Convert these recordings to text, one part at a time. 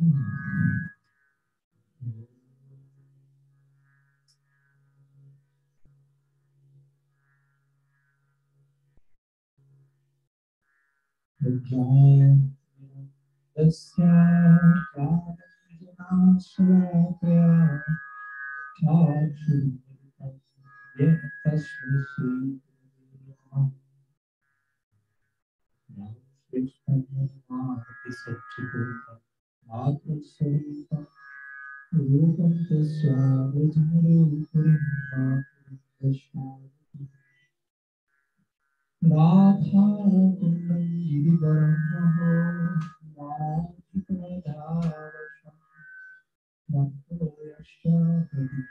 The giant, the sky, God, not surrender. Touch me, yet that's received. Now, it's from to आकृष्टं रूपं तस्य विष्णुरूपरिमाकृष्णाति राधाकुण्डं यदि ब्रह्मो नाचिकधारशं भक्तोयश्च हरिः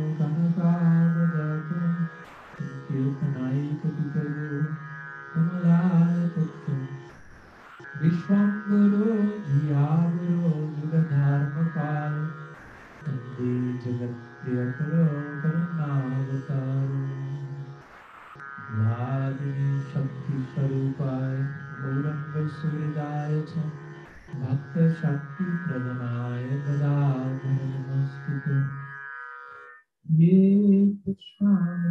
विश्वम्बरो धियावरो जुगधर्मपाल वन्दे जगत्प्रियकरो करुणावतारो लादिनी शक्तिस्वरूपाय गौरङ्गसुहृदाय च भक्तशक्तिप्रदनाय गदाधर नमस्तुते ये पुष्पाणि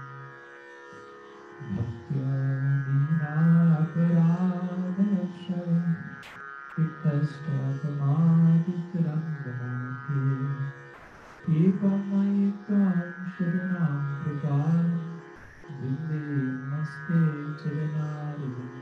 करुणा सत्यजिनावत्ते Bien.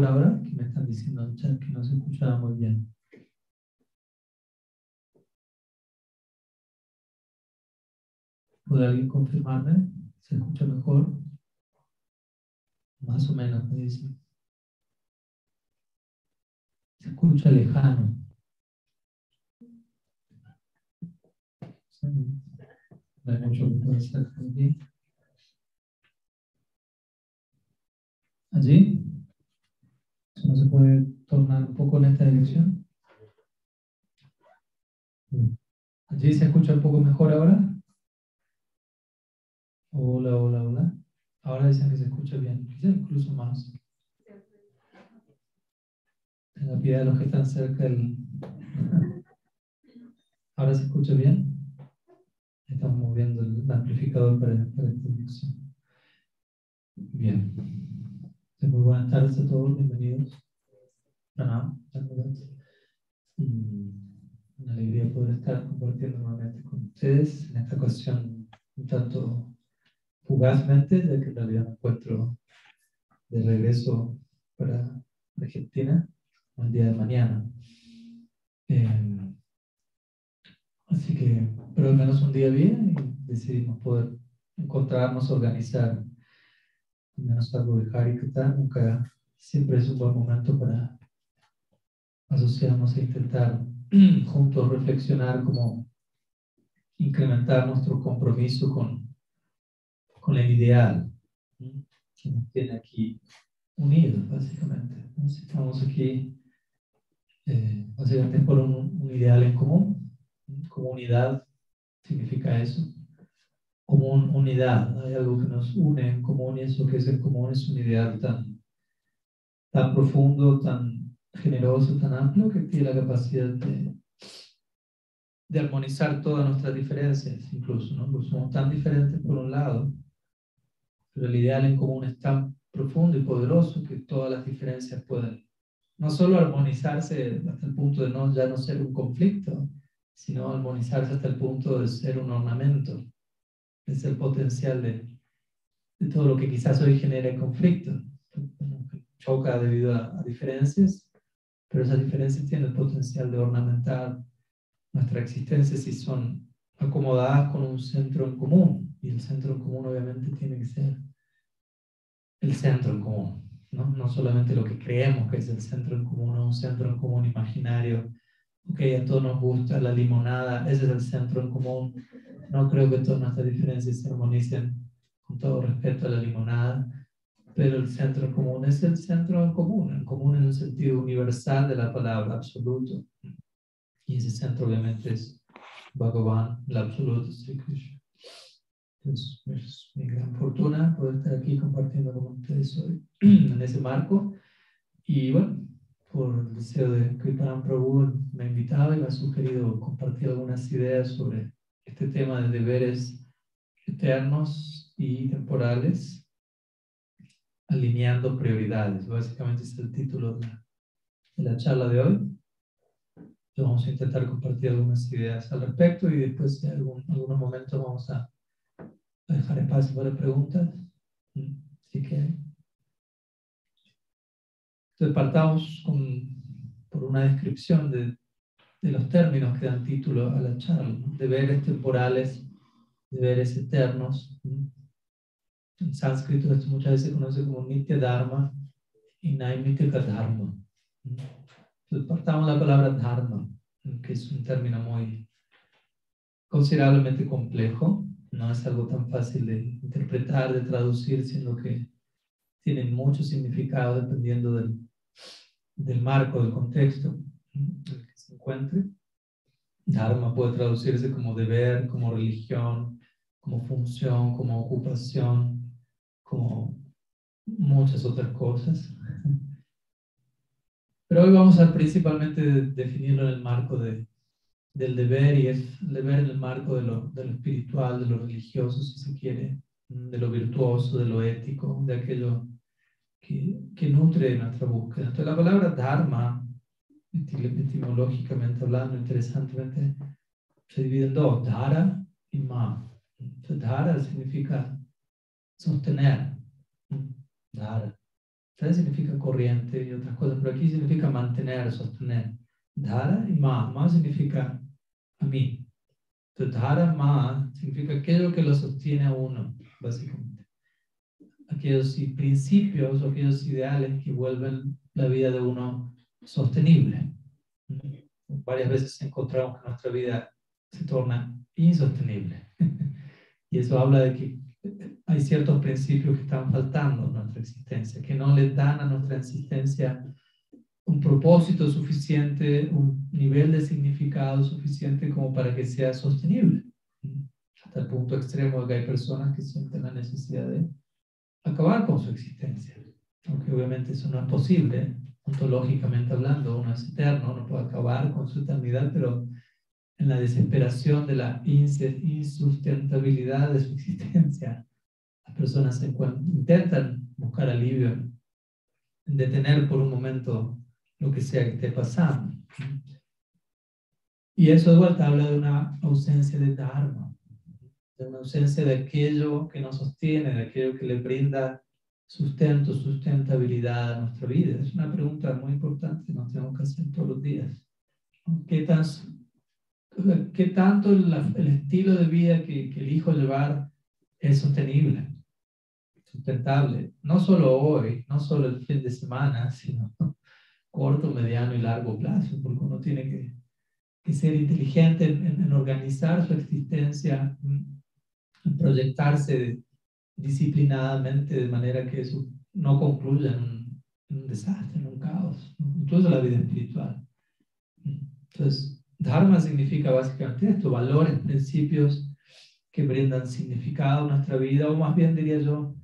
mejor? Que me están diciendo en chat que no se escuchaba muy bien. ¿Puede alguien confirmarme? ¿Se escucha mejor? Más o menos, me dice. Se escucha lejano. No hay mucho que pueda hacer aquí. ¿Allí? ¿No se puede tornar un poco en esta dirección? ¿Allí se escucha un poco mejor ahora? Hola, hola, hola. Ahora dicen que se escucha bien, quizá incluso más. Tenga piedad de los que están cerca. ¿Ahora se escucha bien? Estamos moviendo el amplificador para, para esta dirección. Bien. Muy buenas tardes a todos, bienvenidos. Pranam, una alegría poder estar compartiendo nuevamente con ustedes en esta ocasión un tanto fugazmente, ya que en realidad me encuentro de regreso para Argentina el día de mañana. Eh, así que, pero al menos un día bien y decidimos poder encontrarnos, organizar de Harikata. Nunca, siempre es un buen momento para asociarnos e intentar juntos reflexionar cómo incrementar nuestro compromiso con, con el ideal que nos tiene aquí unidos, básicamente. Estamos aquí eh, básicamente por un, un, ideal en común. Comunidad significa eso. Común, unidad. Hay algo que nos une en común y eso que es en común es un ideal tan, tan profundo, tan generoso, tan amplio que tiene la capacidad de, de armonizar todas nuestras diferencias, incluso, ¿no? Somos tan diferentes por un lado, pero el ideal en común es tan profundo y poderoso que todas las diferencias pueden no solo armonizarse hasta el punto de no, ya no ser un conflicto, sino armonizarse hasta el punto de ser un ornamento, de ser potencial de, todo lo que quizás hoy genere conflicto, choca debido a, diferencias, pero esas diferencias tienen el potencial de ornamentar nuestra existencia si son acomodadas con un centro en común. Y el centro en común obviamente tiene que ser el centro en común, ¿no? No solamente lo que creemos que es el centro en común, un centro en común imaginario. Ok, a todos nos gusta la limonada, ese es el centro en común. No creo que todas nuestras diferencias se armonicen con todo respeto a la limonada, pero el centro en común es el centro en común, en común en el sentido universal de la palabra, absoluto. Y ese centro obviamente es Bhagavan, el absoluto Sri Krishna. Es, es, mi gran fortuna poder estar aquí compartiendo con ustedes hoy en ese marco. Y bueno, por el deseo de Kriparam Prabhu me ha invitado y me ha sugerido compartir algunas ideas sobre este tema de deberes eternos y temporales, alineando prioridades. Básicamente es el título de la, de la charla de hoy vamos a intentar compartir algunas ideas al respecto y después en algún, algunos momentos vamos a, dejar espacio para preguntas. Así que entonces partamos con, por una descripción de, de, los términos que dan título a la charla, deberes temporales, deberes eternos. En sánscrito esto muchas veces se conoce como Nitya Dharma y Naimitika Dharma. Entonces partamos la palabra Dharma que es un término muy considerablemente complejo, no es algo tan fácil de interpretar, de traducir, sino que tiene mucho significado dependiendo del, del marco, del contexto se encuentre. Dharma puede traducirse como deber, como religión, como función, como ocupación, como muchas otras cosas. Pero hoy vamos a principalmente definirlo en el marco de, del deber y es el deber en el marco de lo, de lo espiritual, de lo religioso, si se quiere, de lo virtuoso, de lo ético, de aquello que, que nutre nuestra búsqueda. Entonces la palabra dharma, etimológicamente hablando, interesantemente, se divide en dos, dhara y ma. Entonces dhara significa sostener, dhara significa corriente y otras cosas, pero aquí significa mantener, sostener. Dhara y ma. Ma significa a mí. Entonces, dhara, ma significa aquello que lo sostiene a uno, básicamente. Aquellos principios aquellos ideales que vuelven la vida de uno sostenible. Varias veces encontramos que nuestra vida se torna insostenible. y eso habla de que hay ciertos principios que están faltando en nuestra existencia, que no le dan a nuestra existencia un propósito suficiente, un nivel de significado suficiente como para que sea sostenible. Hasta el punto extremo de que hay personas que sienten la necesidad de acabar con su existencia. Aunque obviamente eso no es posible, ontológicamente hablando, uno es eterno, no puede acabar con su eternidad, pero en la desesperación de la insustentabilidad de su existencia, las personas intentan buscar alivio en detener por un momento lo que sea que esté pasando. Y eso de vuelta habla de una ausencia de Dharma, de una ausencia de aquello que nos sostiene, de aquello que le brinda sustento, sustentabilidad a nuestra vida? Es una pregunta muy importante que nos tenemos que hacer todos los días. ¿Qué, tan, qué tanto el, estilo de vida que, que elijo llevar es sostenible, sustentable? No solo hoy, no solo el fin de semana, sino corto, mediano y largo plazo, porque uno tiene que, que ser inteligente en, en, organizar su existencia, en proyectarse disciplinadamente de manera que eso no concluya en un, un desastre, en un caos, incluso la vida espiritual. Entonces, Dharma significa básicamente esto, valores, principios que brindan significado a nuestra vida, o más bien diría yo,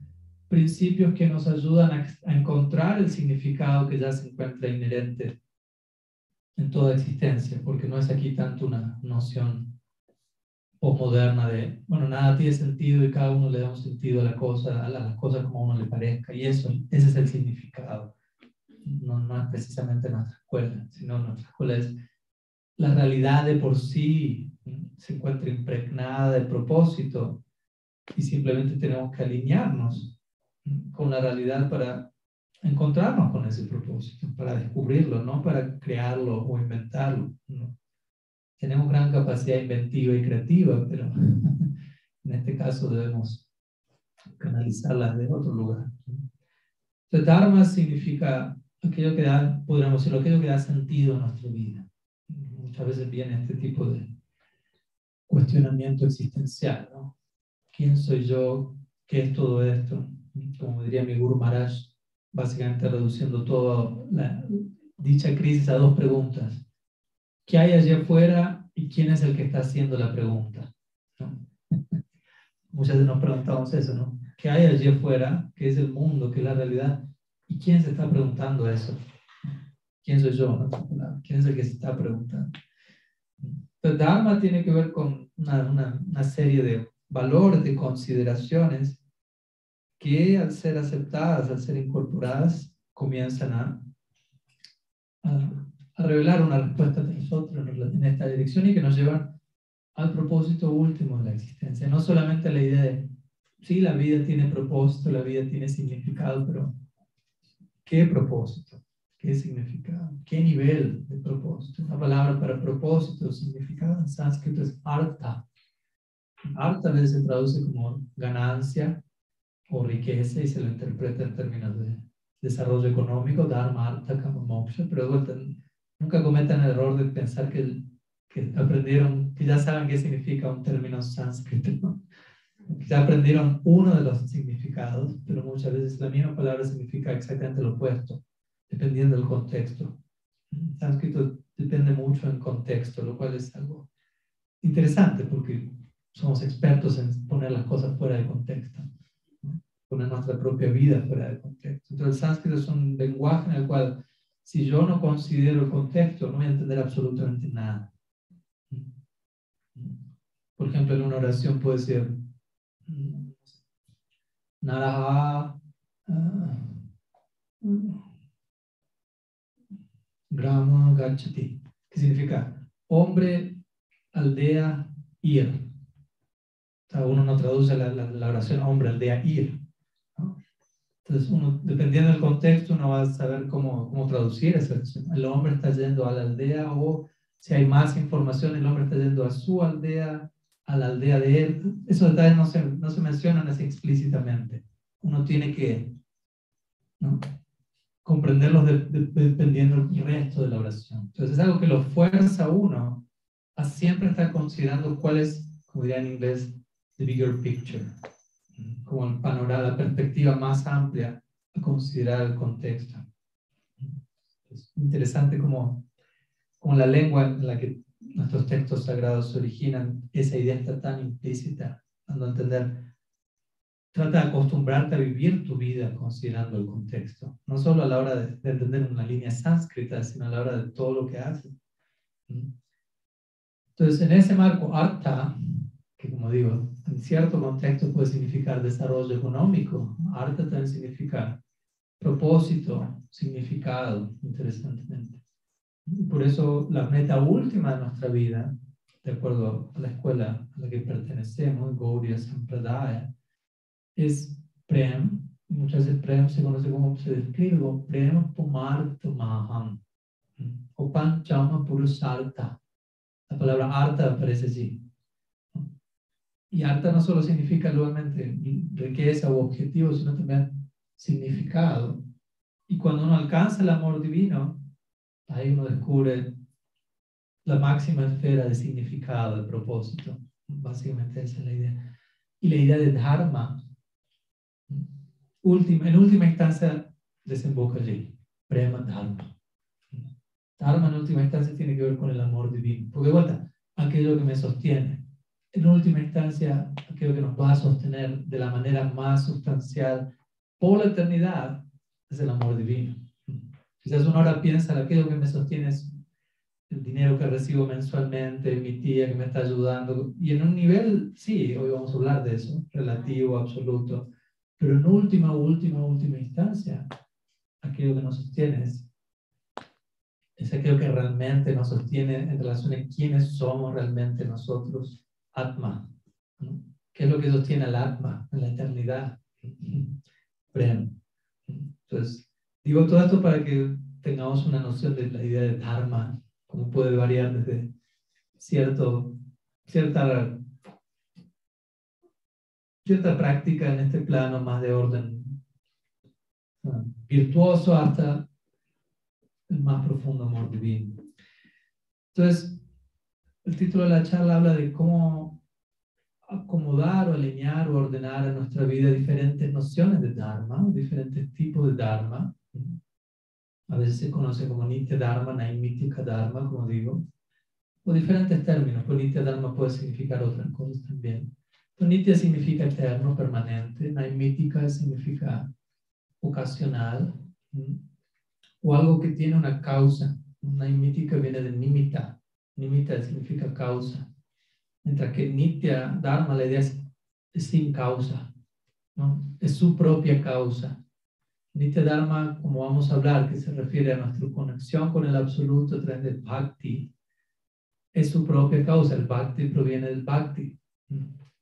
principios que nos ayudan a, encontrar el significado que ya se encuentra inherente en toda existencia, porque no es aquí tanto una noción posmoderna de, bueno, nada tiene sentido y cada uno le da un sentido a la cosa, a las cosas como a uno le parezca, y eso, ese es el significado. No, no es precisamente nuestra escuela, sino nuestra escuela es la realidad de por sí se encuentra impregnada de propósito y simplemente tenemos que alinearnos con la realidad para encontrarnos con ese propósito, para descubrirlo, no para crearlo o inventarlo. Tenemos gran capacidad inventiva y creativa, pero en este caso debemos canalizarlas de otro lugar. Entonces, Dharma significa aquello que da, podríamos decirlo, aquello que da sentido a nuestra vida. Muchas veces viene este tipo de cuestionamiento existencial, ¿no? ¿Quién soy yo? ¿Qué es todo esto? como diría mi Guru Maharaj, básicamente reduciendo toda dicha crisis a dos preguntas. ¿Qué hay allí afuera y quién es el que está haciendo la pregunta? Muchas veces nos preguntamos eso, ¿no? ¿Qué hay allí afuera? ¿Qué es el mundo? ¿Qué es la realidad? ¿Y quién se está preguntando eso? ¿Quién soy yo? ¿Quién es el que se está preguntando? Entonces, Dharma tiene que ver con una, una, una serie de valores, de consideraciones que al ser aceptadas, al ser incorporadas, comienzan a, a, revelar una respuesta de nosotros en esta dirección y que nos llevan al propósito último de la existencia. No solamente la idea de, sí, la vida tiene propósito, la vida tiene significado, pero ¿qué propósito? ¿Qué significado? ¿Qué nivel de propósito? La palabra para propósito, significado en sánscrito es artha. Artha a veces se traduce como ganancia, o riqueza y se lo interpreta en términos de desarrollo económico, dharma, artha, kama, moksha, pero nunca cometan el error de pensar que, que aprendieron, que ya saben qué significa un término sánscrito, que ya aprendieron uno de los significados, pero muchas veces la misma palabra significa exactamente lo opuesto, dependiendo del contexto. El sánscrito depende mucho del contexto, lo cual es algo interesante porque somos expertos en poner las cosas fuera de contexto poner nuestra propia vida fuera de contexto. Entonces el sánscrito es un lenguaje en el cual si yo no considero el contexto, no voy a entender absolutamente nada. Por ejemplo, en una oración puede ser Naraha Grama Gachati, que significa hombre, aldea, ir. uno no traduce la, la oración hombre, aldea, ir. Entonces, uno, dependiendo del contexto, uno va a saber cómo, cómo traducir esa El hombre está yendo a la aldea o si hay más información, el hombre está yendo a su aldea, a la aldea de él. Esos detalles no se, no se mencionan así explícitamente. Uno tiene que ¿no? comprenderlos dependiendo del resto de la oración. Entonces, es algo que lo fuerza uno a siempre estar considerando cuál es, como diría en inglés, the bigger picture como el panorama, la perspectiva más amplia a considerar el contexto. Es interesante como, como la lengua en la que nuestros textos sagrados se originan, esa idea está tan implícita, dando a entender, trata de acostumbrarte a vivir tu vida considerando el contexto, no solo a la hora de, de entender una línea sánscrita, sino a la hora de todo lo que haces. Entonces, en ese marco, arta que como digo, en cierto contexto puede significar desarrollo económico, arte también significa propósito, significado, interesantemente. Y por eso la meta última de nuestra vida, de acuerdo a la escuela a la que pertenecemos, Gaudiya Sampradaya, es Prem, Muchas veces Prem se conoce como se describe como Prem Pumarta Maham o Panchama Purusarta. La palabra arta aparece allí. Y arta no solo significa nuevamente riqueza o objetivo, sino también significado. Y cuando uno alcanza el amor divino, ahí uno descubre la máxima esfera de significado, de propósito. Básicamente esa es la idea. Y la idea de Dharma, última, en última instancia, desemboca allí. Prema Dharma. Dharma en última instancia tiene que ver con el amor divino. Porque de vuelta, aquello que me sostiene. En última instancia, aquello que nos va a sostener de la manera más sustancial por la eternidad es el amor divino. Quizás uno ahora piensa, aquello que me sostiene es el dinero que recibo mensualmente, mi tía que me está ayudando. Y en un nivel, sí, hoy vamos a hablar de eso, relativo, absoluto. Pero en última, última, última instancia, aquello que nos sostiene es, es aquello que realmente nos sostiene en relación a quiénes somos realmente nosotros, Atma. ¿Qué es lo que sostiene al Atma la eternidad? Entonces, digo todo esto para que tengamos una noción de la idea de Dharma, cómo puede variar desde cierto, cierta, cierta práctica en este plano más de orden virtuoso hasta el más profundo amor divino. Entonces, el título de la charla habla de cómo acomodar o alinear o ordenar en nuestra vida diferentes nociones de Dharma, diferentes tipos de Dharma. A veces se conoce como Nitya Dharma, Naimitika Dharma, como digo, o diferentes términos, pues Nitya Dharma puede significar otras cosas también. Pero Nitya significa eterno, permanente, Naimitika significa ocasional, o algo que tiene una causa. Naimitika viene de nimita, nimita significa causa. Mientras que Nitya Dharma, la idea es, sin causa, es su propia causa. Nitya Dharma, como vamos a hablar, que se refiere a nuestra conexión con el absoluto a través del Bhakti, es su propia causa. El Bhakti proviene del Bhakti.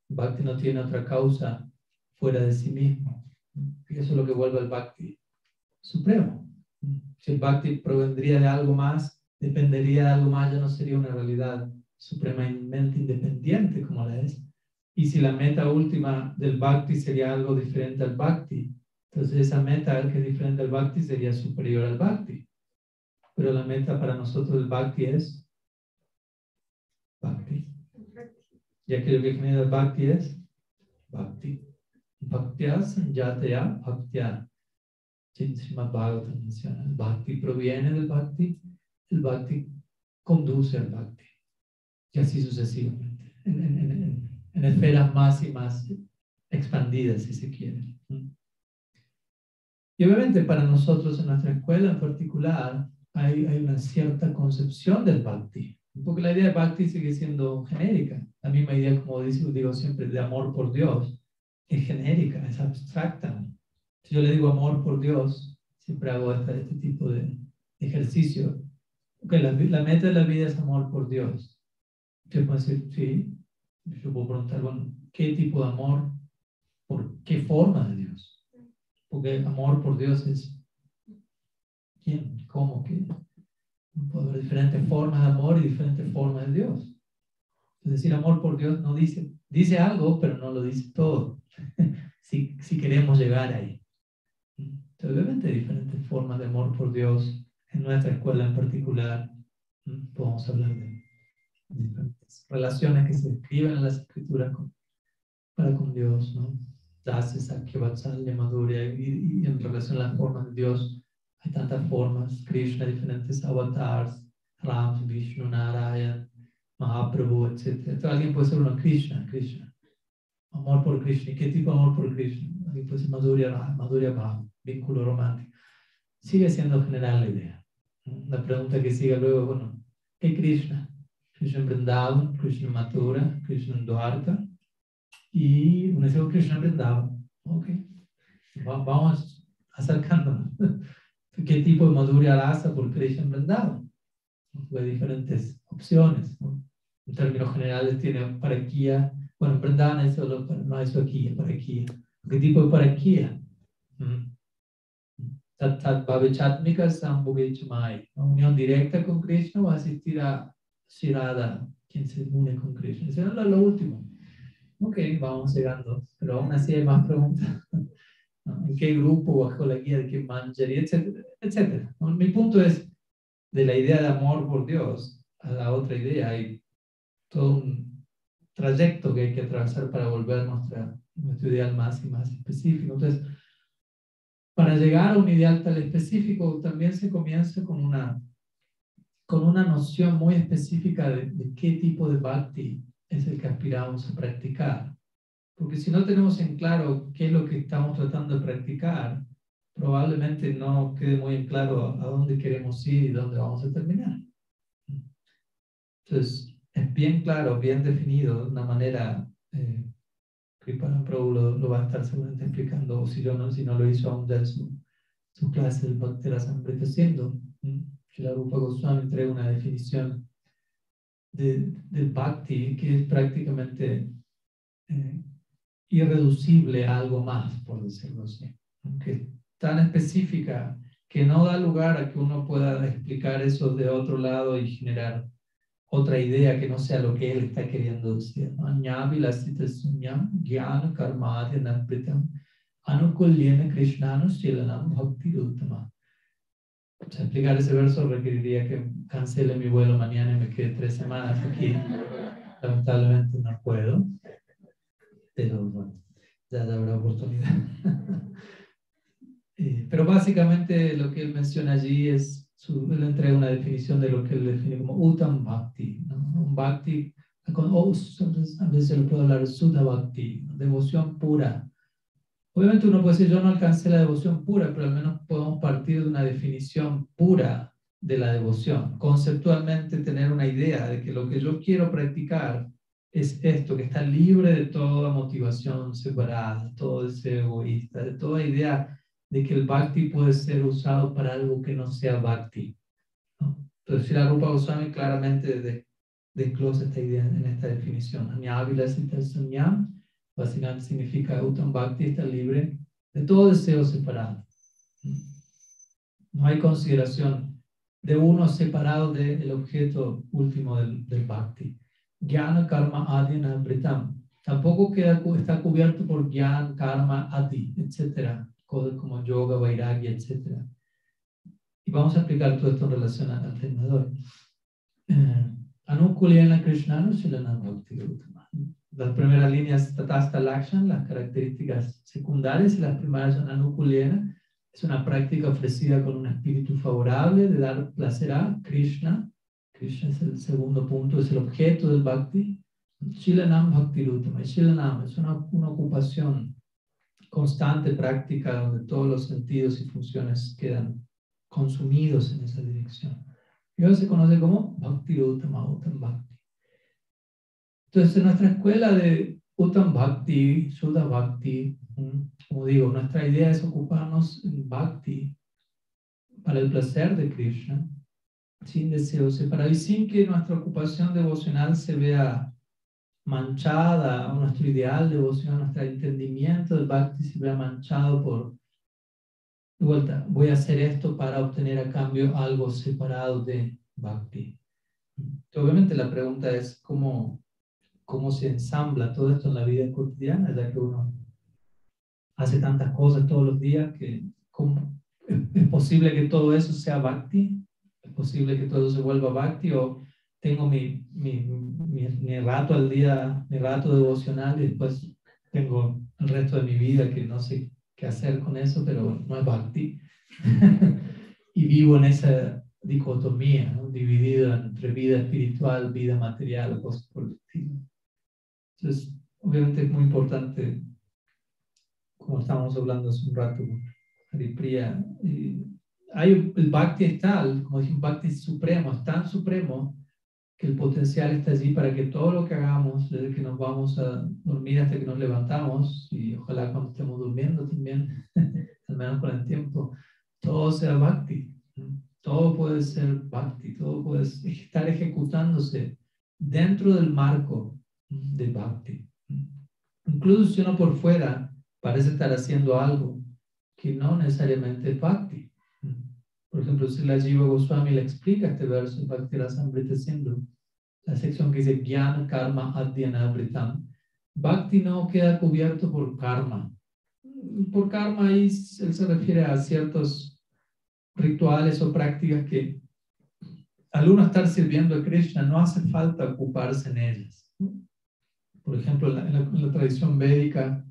Bhakti no tiene otra causa fuera de sí mismo. Y eso es lo que vuelve al Bhakti supremo. Si el Bhakti provendría de algo más, dependería de algo más, ya no sería una realidad supremamente independiente como la es. Y si la meta última del bhakti sería algo diferente al bhakti, entonces esa meta que es diferente al bhakti sería superior al bhakti. Pero la meta para nosotros del bhakti es bhakti. Y aquello que genera el bhakti es bhakti. Bhaktya sanjataya bhaktya. menciona. El bhakti proviene del bhakti, el bhakti conduce al bhakti y así sucesivamente, en, esferas más y más expandidas, si se quiere. Y obviamente para nosotros en nuestra escuela en particular hay, hay una cierta concepción del bhakti, porque la idea de bhakti sigue siendo genérica, la misma idea como digo siempre de amor por Dios, es genérica, es abstracta. Si yo le digo amor por Dios, siempre hago este, este tipo de ejercicio, porque la, la meta de la vida es amor por Dios. Usted puede decir, sí, yo puedo preguntar, bueno, ¿qué tipo de amor? ¿Por qué forma de Dios? Porque amor por Dios es quién, cómo, qué. Puede haber diferentes formas de amor y diferentes formas de Dios. Es decir, amor por Dios no dice, dice algo, pero no lo dice todo. si, si queremos llegar ahí. Entonces, obviamente, diferentes formas de amor por Dios. En nuestra escuela en particular, podemos hablar de diferentes relaciones que se describen en las escrituras para con Dios, ¿no? Madhurya, y, y, en relación a las formas de Dios, hay tantas formas, Krishna, diferentes avatars, Ram, Vishnu, Narayan, Mahaprabhu, etc. Entonces, alguien puede ser uno Krishna, Krishna. Amor por Krishna. ¿Y qué tipo de amor por Krishna? Alguien puede ser Madhurya, Madhurya Bhav, vínculo romántico. Sigue siendo general la idea. La pregunta que sigue luego, bueno, ¿qué Krishna? Krishna Vrindavan, Krishna Mathura, Krishna Dwarka y un deseo Krishna Vrindavan. Ok, vamos acercándonos. ¿Qué tipo de Madhurya Rasa por Krishna Vrindavan? Hay diferentes opciones. En términos generales tiene paraquía. Bueno, en Vrindavan es solo, no es aquí, es paraquía. ¿Qué tipo de paraquía? Tat Tat Bhavichatmika Sambhugechmai. Unión directa con Krishna o asistir a Shirada, quien se une con Krishna. Eso es lo último. Ok, vamos llegando, pero aún así hay más preguntas. ¿En qué grupo, bajo la guía de qué manjaría, etcétera, etcétera? Mi punto es, de la idea de amor por Dios a la otra idea, hay todo un trayecto que hay que atravesar para volver nuestra, nuestro ideal más y más específico. Entonces, para llegar a un ideal tal específico, también se comienza con una, con una noción muy específica de, qué tipo de bhakti es el que aspiramos a practicar. Porque si no tenemos en claro qué es lo que estamos tratando de practicar, probablemente no quede muy en claro a dónde queremos ir y dónde vamos a terminar. Entonces, es bien claro, bien definido, de una manera eh, para Prabhu lo, lo, va a estar seguramente explicando, o si, yo no, si no lo hizo aún ya en su, su clase del Bhakti Rasamrita. Que la Rupa Goswami trae una definición de, del Bhakti que es prácticamente eh, irreducible a algo más, por decirlo así. Que tan específica que no da lugar a que uno pueda explicar eso de otro lado y generar otra idea que no sea lo que él está queriendo decir. Explicar ese verso requeriría que cancele mi vuelo mañana y me quede tres semanas aquí. Lamentablemente no puedo, pero bueno, ya habrá oportunidad. Eh, pero básicamente lo que él menciona allí es, su, él entrega una definición de lo que él define como Uttam Bhakti, un Bhakti, con, oh, a veces se lo puedo hablar Sudha Bhakti, devoción pura. Obviamente uno puede decir, yo no alcancé la devoción pura, pero al menos podemos partir de una definición pura de la devoción. Conceptualmente tener una idea de que lo que yo quiero practicar es esto, que está libre de toda motivación separada, todo deseo egoísta, de toda idea de que el bhakti puede ser usado para algo que no sea bhakti. ¿no? Entonces, si la Rupa Goswami claramente desglosa esta idea en esta definición. Básicamente significa Uttam Bhakti está libre de todo deseo separado. No hay consideración de uno separado del objeto último del, del Bhakti. Jnana Karma Adhyana Britam. Tampoco queda, está cubierto por Jnana Karma Adi, etc como yoga, vairagya, etc. Y vamos a explicar todo esto en relación al hoy. Eh, Anukulena Krishnanu Shilana Bhakti Las primeras líneas Tatasta Lakshan, las características secundarias, y las primeras son Anukulena. Es una práctica ofrecida con un espíritu favorable de dar placer a Krishna. Krishna es el segundo punto, es el objeto del Bhakti. Shilanam Bhakti Rutama. Shilanam es una, una ocupación constante práctica donde todos los sentidos y funciones quedan consumidos en esa dirección. Y se conoce como Bhakti Uttama, Uttam Bhakti. Entonces, en nuestra escuela de Uttam Bhakti, Sudha Bhakti, como digo, nuestra idea es ocuparnos en Bhakti para el placer de Krishna, sin deseo separado y sin que nuestra ocupación devocional se vea manchada, nuestro ideal de devoción, nuestro entendimiento del bhakti se vea manchado por, de vuelta, voy a hacer esto para obtener a cambio algo separado de bhakti. obviamente la pregunta es cómo, cómo se ensambla todo esto en la vida cotidiana, ya que uno hace tantas cosas todos los días que ¿cómo, es posible que todo eso sea bhakti, es posible que todo se vuelva bhakti o tengo mi, mi, mi, rato al día, mi rato devocional y después tengo el resto de mi vida que no sé qué hacer con eso, pero no es bhakti. y vivo en esa dicotomía, ¿no? dividida entre vida espiritual, vida material, cosas por el estilo. Entonces, obviamente es muy importante, como estábamos hablando hace un rato con Haripriya, eh, hay, el bhakti es tal, como dije, un bhakti supremo, es tan supremo que el potencial está allí para que todo lo que hagamos, desde que nos vamos a dormir hasta que nos levantamos, y ojalá cuando estemos durmiendo también, al menos con el tiempo, todo sea bhakti. Todo puede ser bhakti, todo puede estar ejecutándose dentro del marco de bhakti. Incluso si uno por fuera parece estar haciendo algo que no necesariamente es bhakti. Por ejemplo, si la Jiva Goswami le explica este verso, Bhakti Rasamrita Sindhu, la sección que dice Jnana Karma Adhyana Britam, Bhakti no queda cubierto por karma. Por karma ahí él se refiere a ciertos rituales o prácticas que al uno estar sirviendo a Krishna no hace falta ocuparse en ellas. Por ejemplo, en la, tradición védica,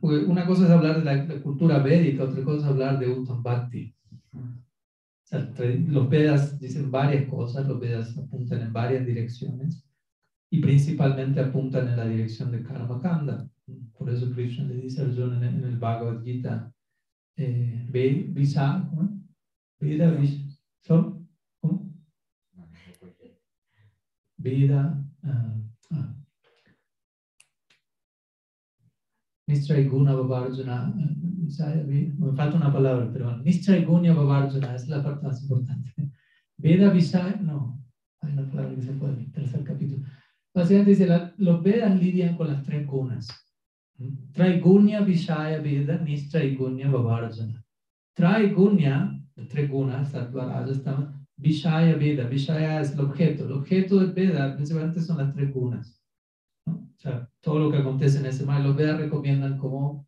pues, una cosa es hablar de la, cultura védica, otra cosa es hablar de Uttam Bhakti. Los Vedas dicen varias cosas, los Vedas apuntan en varias direcciones y principalmente apuntan en la dirección de Karma Kanda. Por eso Krishna le dice a Arjuna en el Bhagavad Gita, eh, Visa, Veda, Visa, uh, uh, Nishchay Guna Babarjuna, me falta una palabra, pero Nishchay Gunya Babarjuna es la parte más importante. Veda Visay, no, hay una palabra que se puede en el tercer capítulo. Básicamente dice, la, los Vedas lidian con las tres gunas. Traigunya Vishaya Veda Nishchay Gunya Babarjuna. Traigunya, las tres gunas, Sattva, Rajastama, Vishaya Veda, Vishaya es el objeto. El objeto del Veda principalmente son las tres gunas. O sea, todo lo que acontece en ese mar, los Vedas recomiendan cómo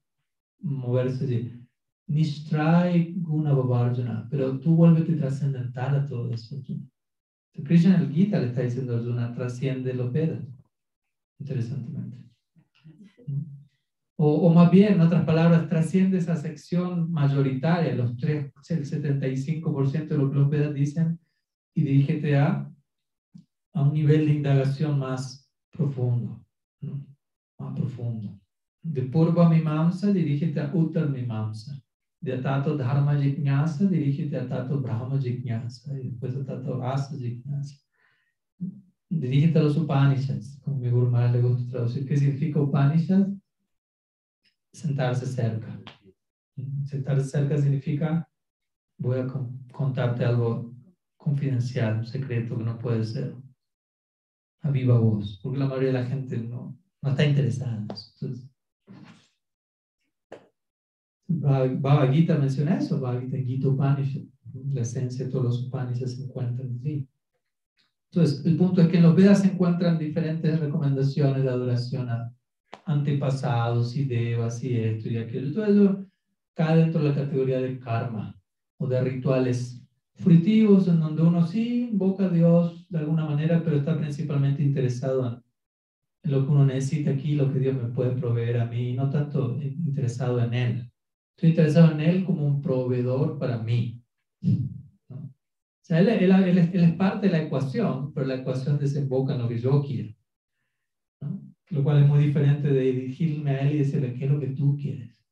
moverse allí. Nishtray Guna Babarjuna, pero tú vuélvete trascendental a todo eso. Krishna en el Gita le está diciendo a Arjuna, trasciende los Vedas, interesantemente. O, o, más bien, en otras palabras, trasciende esa sección mayoritaria, los tres, el 75% de lo que los Vedas dicen, y dirígete a, a un nivel de indagación más profundo, ¿no? más profundo. De Purva Mimamsa, dirígete a Uttar Mimamsa. De Atato Dharma Jignasa, dirígete a Tato Brahma Jignasa, y después a Tato Asa Jignasa. Dirígete a los Upanishads, como mi Guru le gusta traducir. ¿Qué significa Upanishad? sentarse cerca. Sentarse cerca significa, voy a contarte algo confidencial, un secreto que no puede ser a viva voz, porque la mayoría de la gente no, no está interesada en eso. Entonces, Bhagavad Gita menciona eso, Bhagavad Gita, Gita Upanishad, la esencia de todos los Upanishads se encuentran allí. Entonces, el punto es que en los Vedas se encuentran diferentes recomendaciones de adoración a antepasados y devas y esto y aquello. Todo eso cae dentro de la categoría de karma o de rituales fruitivos en donde uno sí invoca a Dios de alguna manera, pero está principalmente interesado en, lo que uno necesita aquí, lo que Dios me puede proveer a mí, no tanto interesado en Él. Estoy interesado en Él como un proveedor para mí. O sea, él, él, él, él, es parte de la ecuación, pero la ecuación desemboca en lo que yo quiero lo cual es muy diferente de dirigirme a él y decirle qué es lo que tú quieres.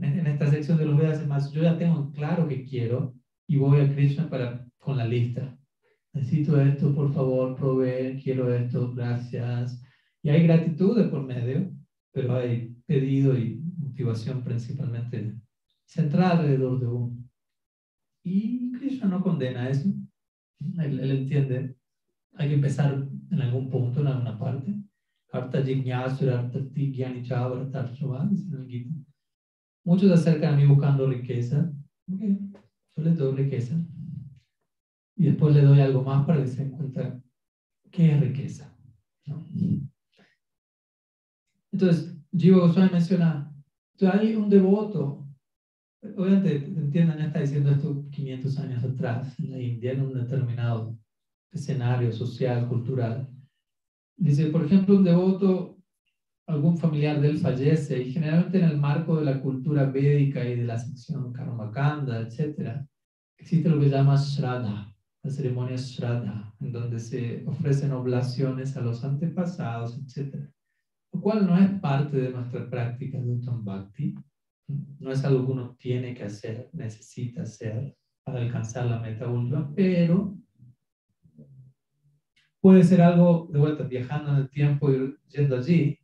En esta sección de los Vedas es más, yo ya tengo claro que quiero y voy a Krishna para, con la lista. Necesito esto, por favor, provee, quiero esto, gracias. Y hay gratitud de por medio, pero hay pedido y motivación principalmente centrada alrededor de uno. Y Krishna no condena eso. Él, él entiende, hay que empezar en algún punto, en alguna parte. Muchos se acercan a mí buscando riqueza. Ok, yo les doy riqueza. Y después le doy algo más para que se den cuenta qué es riqueza. Entonces, Jiva Goswami menciona, hay un devoto, obviamente, entiendan, está diciendo esto 500 años atrás, en la India, en un determinado escenario social, cultural. Dice, por ejemplo, un devoto, algún familiar de él fallece y generalmente en el marco de la cultura védica y de la sección Karmakanda, etc., existe lo que se llama Shraddha, la ceremonia Shraddha, en donde se ofrecen oblaciones a los antepasados, etc. Lo cual no es parte de nuestra práctica de Uttam Bhakti, no es algo que uno tiene que hacer, necesita hacer para alcanzar la meta última, pero puede ser algo, de vuelta, viajando en el tiempo y yendo allí,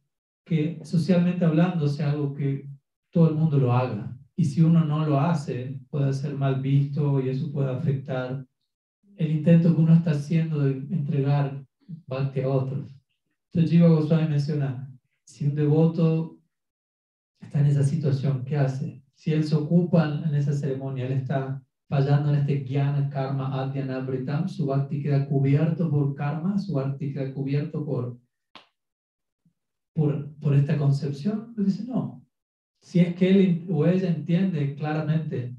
que socialmente hablando sea algo que todo el mundo lo haga. Y si uno no lo hace, puede ser mal visto y eso puede afectar el intento que uno está haciendo de entregar bhakti a otros. Entonces Jiva Goswami menciona, si un devoto está en esa situación, ¿qué hace? si él se ocupa en esa ceremonia, él está fallando en este jnana, karma, adhyana, britam, su bhakti queda cubierto por karma, su bhakti queda cubierto por, por, por esta concepción. Él dice, no. Si es que él o ella entiende claramente,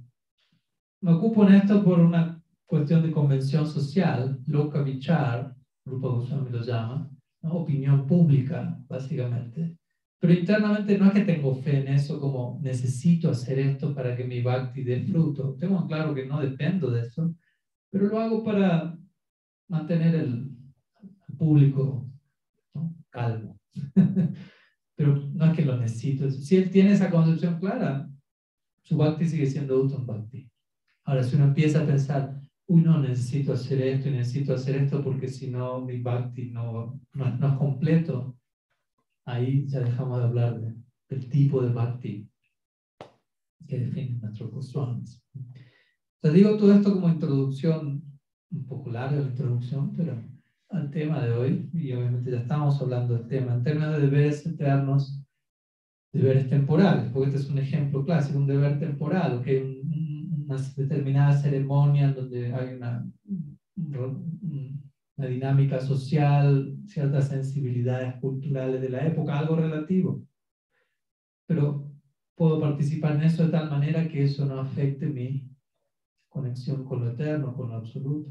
me ocupo en esto por una cuestión de convención social, loka vichar, Rupa Goswami lo llama, opinión pública, básicamente. Pero internamente no es que tengo fe en eso como necesito hacer esto para que mi bhakti dé fruto. Tengo claro que no dependo de eso, pero lo hago para mantener el, público calmo. pero no es que lo necesito. Si él tiene esa concepción clara, su bhakti sigue siendo Uttam Bhakti. Ahora, si uno empieza a pensar, uy, no, necesito hacer esto y necesito hacer esto porque si no, mi bhakti no, no, no es completo, ahí ya dejamos de hablar del tipo de bhakti que define nuestros Goswamis. Te digo todo esto como introducción, un poco larga la introducción, pero al tema de hoy, y obviamente ya estamos hablando del tema, en términos de deberes eternos, deberes temporales, porque este es un ejemplo clásico, un deber temporal, que hay una determinada ceremonia en donde hay una, la dinámica social, ciertas sensibilidades culturales de la época, algo relativo. Pero puedo participar en eso de tal manera que eso no afecte mi conexión con lo eterno, con lo absoluto.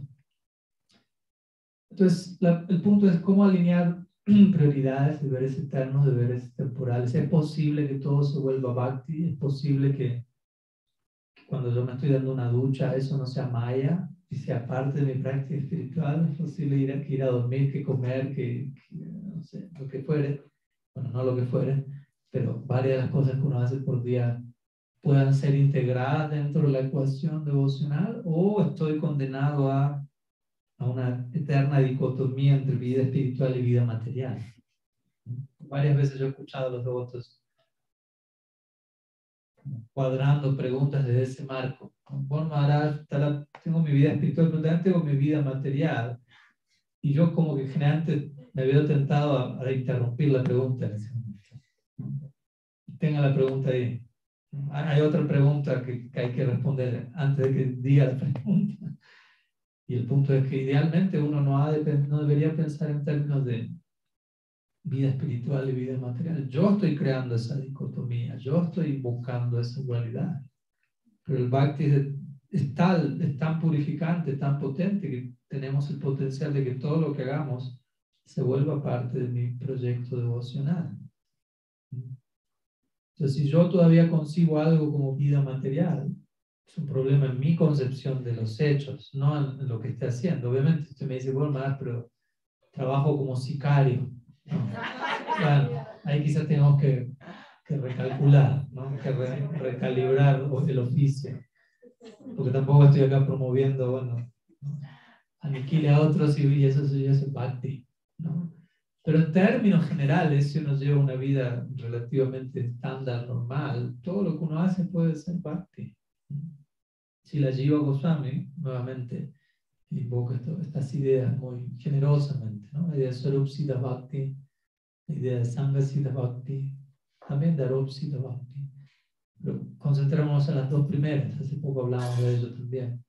Entonces, el punto es cómo alinear prioridades, deberes eternos, deberes temporales. Es posible que todo se vuelva bhakti, es posible que cuando yo me estoy dando una ducha, eso no sea maya, y sea parte de mi práctica espiritual, es posible ir a, ir a dormir, que comer, que, no sé, lo que fuere, bueno, no lo que fuere, pero varias de las cosas que uno hace por día puedan ser integradas dentro de la ecuación devocional o estoy condenado a, a una eterna dicotomía entre vida espiritual y vida material. Varias veces yo he escuchado a los devotos cuadrando preguntas desde ese marco. Bon Maharaj, tengo mi vida espiritual, pero también tengo mi vida material. Y yo como que generalmente me veo tentado a, interrumpir la pregunta en ese momento. Tenga la pregunta ahí. Hay otra pregunta que, hay que responder antes de que diga la pregunta. Y el punto es que idealmente uno no, ha no debería pensar en términos de vida espiritual y vida material. Yo estoy creando esa dicotomía, yo estoy buscando esa dualidad. Pero el bhakti es, tal, es tan purificante, tan potente que tenemos el potencial de que todo lo que hagamos se vuelva parte de mi proyecto devocional. Entonces, si yo todavía concibo algo como vida material, es un problema en mi concepción de los hechos, no en lo que esté haciendo. Obviamente, usted me dice, bueno, más, pero trabajo como sicario bueno, ahí quizás tenemos que, que recalcular, ¿no? que recalibrar el oficio. Porque tampoco estoy acá promoviendo, bueno, aniquile a otros y, eso, eso es bhakti. ¿no? Pero en términos generales, si uno lleva una vida relativamente estándar, normal, todo lo que uno hace puede ser bhakti. Si la Jiva Goswami, nuevamente, invoca esto, estas ideas muy generosamente, ¿no? la idea de Swarupsida Bhakti, la idea de Sangasida Bhakti, también de Arupsida Bhakti. Pero concentrémonos en las dos primeras, hace poco hablamos de ello también.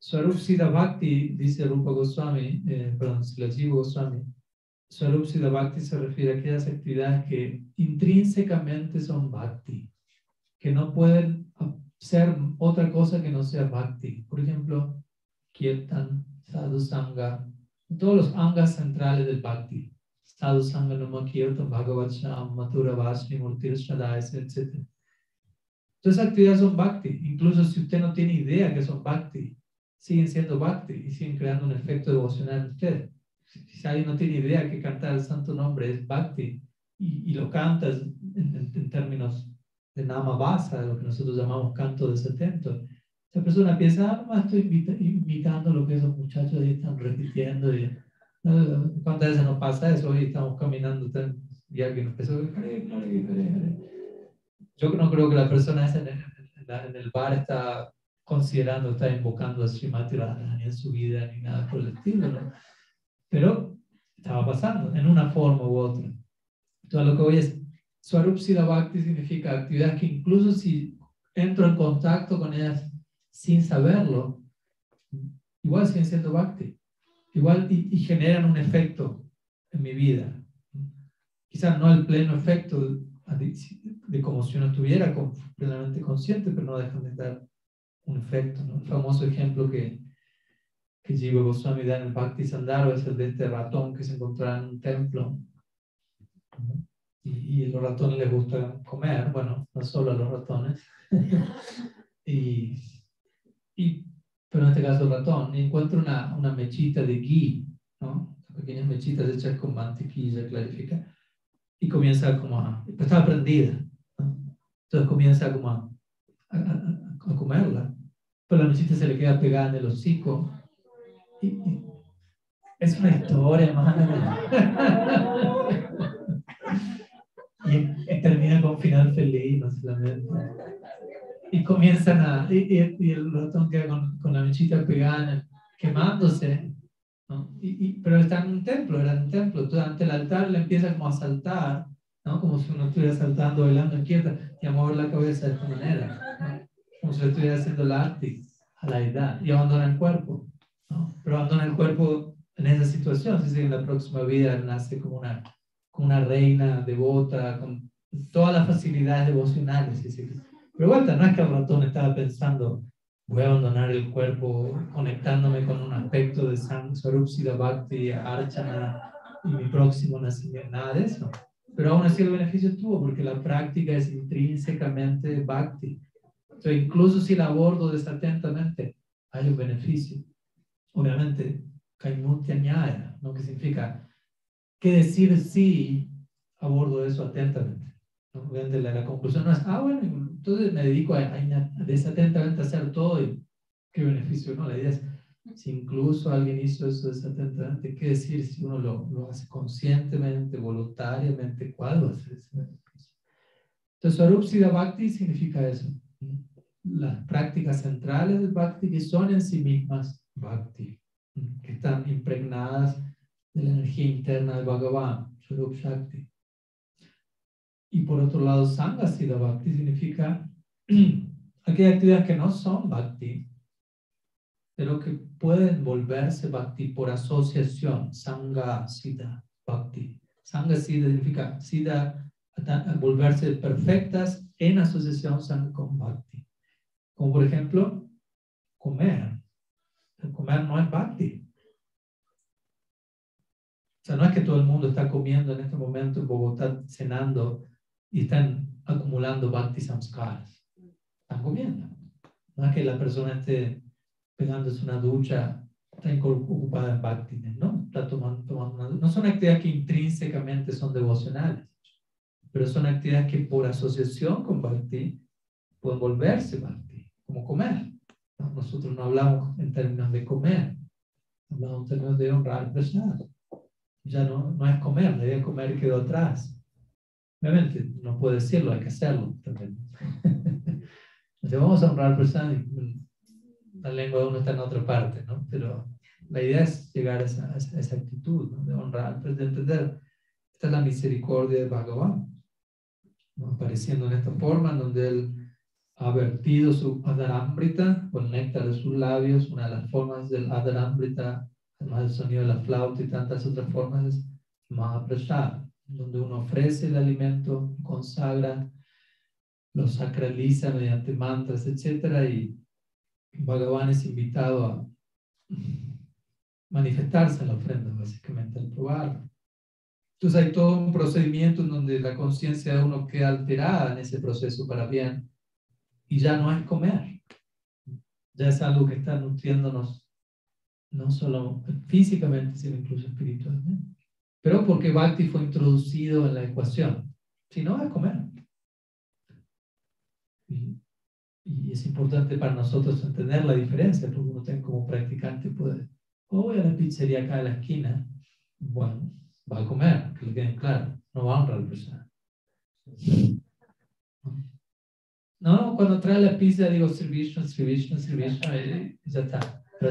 Swarupsida Bhakti, dice Rupa Goswami, eh, perdón, Silajiva Goswami, Swarupsida Bhakti se refiere a aquellas actividades que intrínsecamente son Bhakti, que no pueden ser otra cosa que no sea Bhakti. Por ejemplo, Kirtan, Sadhu Sangha, todos los angas centrales del Bhakti. Sadhu Sangha, Nama Kirtan, Bhagavad Sham, Mathura Vasni, Murtir Shadais, etc. Todas esas actividades son Bhakti. Incluso si usted no tiene idea que son Bhakti, siguen siendo Bhakti y siguen creando un efecto devocional en usted. Si alguien no tiene idea que cantar el santo nombre es Bhakti y, lo cantas en, en, términos de Nama Vasa, lo que nosotros llamamos canto de setento, esa persona piensa, ah, nomás estoy imitando lo que esos muchachos ahí están repitiendo. Y, ¿Cuántas veces nos pasa eso? Hoy estamos caminando y alguien empezó Yo no creo que la persona esa en el, el bar está considerando, está invocando a Srimati Radharani en su vida ni nada por el estilo, ¿no? Pero estaba pasando en una forma u otra. Entonces lo que voy es, Swarupsida Bhakti significa actividades que incluso si entro en contacto con ellas sin saberlo, igual siguen siendo bhakti. Igual y, generan un efecto en mi vida. Quizás no el pleno efecto de, como si uno estuviera plenamente consciente, pero no dejan de dar un efecto. ¿no? El famoso ejemplo que, que Jiva Goswami da en el Bhakti Sandaro es el de este ratón que se encontraba en un templo. Y, y, a los ratones les gusta comer, bueno, no solo a los ratones. y, y pero en este caso ratón, encuentro una, una mechita de ghee, ¿no? pequeñas mechitas hechas con mantequilla clarifica, y comienza como a, pues estaba prendida, entonces comienza como a, a, comerla, pero la mechita se le queda pegada en el hocico, y, es una historia, hermano. y, termina con final feliz, no solamente y comienzan a, y, y, el ratón queda con, con, la mechita pegada, quemándose, ¿no? Y, pero está en un templo, era en un templo, entonces ante el altar le empieza como a saltar, ¿no? Como si uno estuviera saltando, bailando en quieta, y a mover la cabeza de esta manera, como si estuviera haciendo la arte a la edad, y abandona el cuerpo, ¿no? Pero abandona el cuerpo en esa situación, si en la próxima vida nace como una, como una reina devota, con todas las facilidades devocionales. Pero vuelta, no es que el ratón estaba pensando, voy a abandonar el cuerpo conectándome con un aspecto de San Sarupsida Bhakti, Archana y mi próximo nacimiento, nada de eso. Pero aún así el beneficio tuvo porque la práctica es intrínsecamente Bhakti. Entonces, incluso si la abordo desatentamente, hay un beneficio. Obviamente, Kaimutya ¿no? que significa que decir sí abordo eso atentamente. ¿no? La, la conclusión no es, ah, bueno, entonces me dedico a, a, desatentamente a hacer todo y qué beneficio, ¿no? La idea es, si incluso alguien hizo eso desatentamente, ¿qué decir si uno lo, lo hace conscientemente, voluntariamente? ¿Cuál va a ser ese beneficio? Entonces, Swarupsida Bhakti significa eso. Las prácticas centrales del Bhakti que son en sí mismas Bhakti, que están impregnadas de la energía interna del Bhagavan, Swarup Shakti. Y por otro lado, Sangha Siddha Bhakti significa aquellas actividades que no son Bhakti, pero que pueden volverse Bhakti por asociación. Sangha Siddha Bhakti. Sangha Siddha significa Siddha, volverse perfectas en asociación con Bhakti. Como por ejemplo, comer. El comer no es Bhakti. O sea, no es que todo el mundo está comiendo en este momento en Bogotá, cenando y están acumulando bhakti samskaras. Están comiendo. No es que la persona esté pegándose una ducha, está ocupada en bhakti, ¿no? Está tomando, tomando una No son actividades que intrínsecamente son devocionales, pero son actividades que por asociación con bhakti pueden volverse bhakti, como comer. Nosotros no hablamos en términos de comer, hablamos en términos de honrar prasad. Ya no, no es comer, la idea de comer quedó atrás Obviamente, no puedo decirlo, hay que hacerlo también. Entonces, vamos a honrar y la lengua de uno está en otra parte, ¿no? Pero la idea es llegar a esa, esa, actitud, ¿no? De honrar, pues, de entender. Esta es la misericordia de Bhagavan, ¿no? apareciendo en esta forma, en donde él ha vertido su Adarambrita, con néctar de sus labios, una de las formas del Adarambrita, además del sonido de la flauta y tantas otras formas, es Mahaprasad donde uno ofrece el alimento, consagra, lo sacraliza mediante mantras, etc. Y Bhagavan es invitado a manifestarse en la ofrenda, básicamente, al probarlo. Entonces hay todo un procedimiento en donde la conciencia de uno queda alterada en ese proceso para bien y ya no es comer, ya es algo que está nutriéndonos no solo físicamente, sino incluso espiritualmente pero porque Bhakti fue introducido en la ecuación. Si no, a comer. Y, es importante para nosotros entender la diferencia, porque uno tiene como practicante puede, oh, voy a la pizzería acá en la esquina, bueno, va a comer, que lo queden claro, no va a honrar al persona. No, cuando trae la pizza digo servicio, servicio, servicio, y ya está. Pero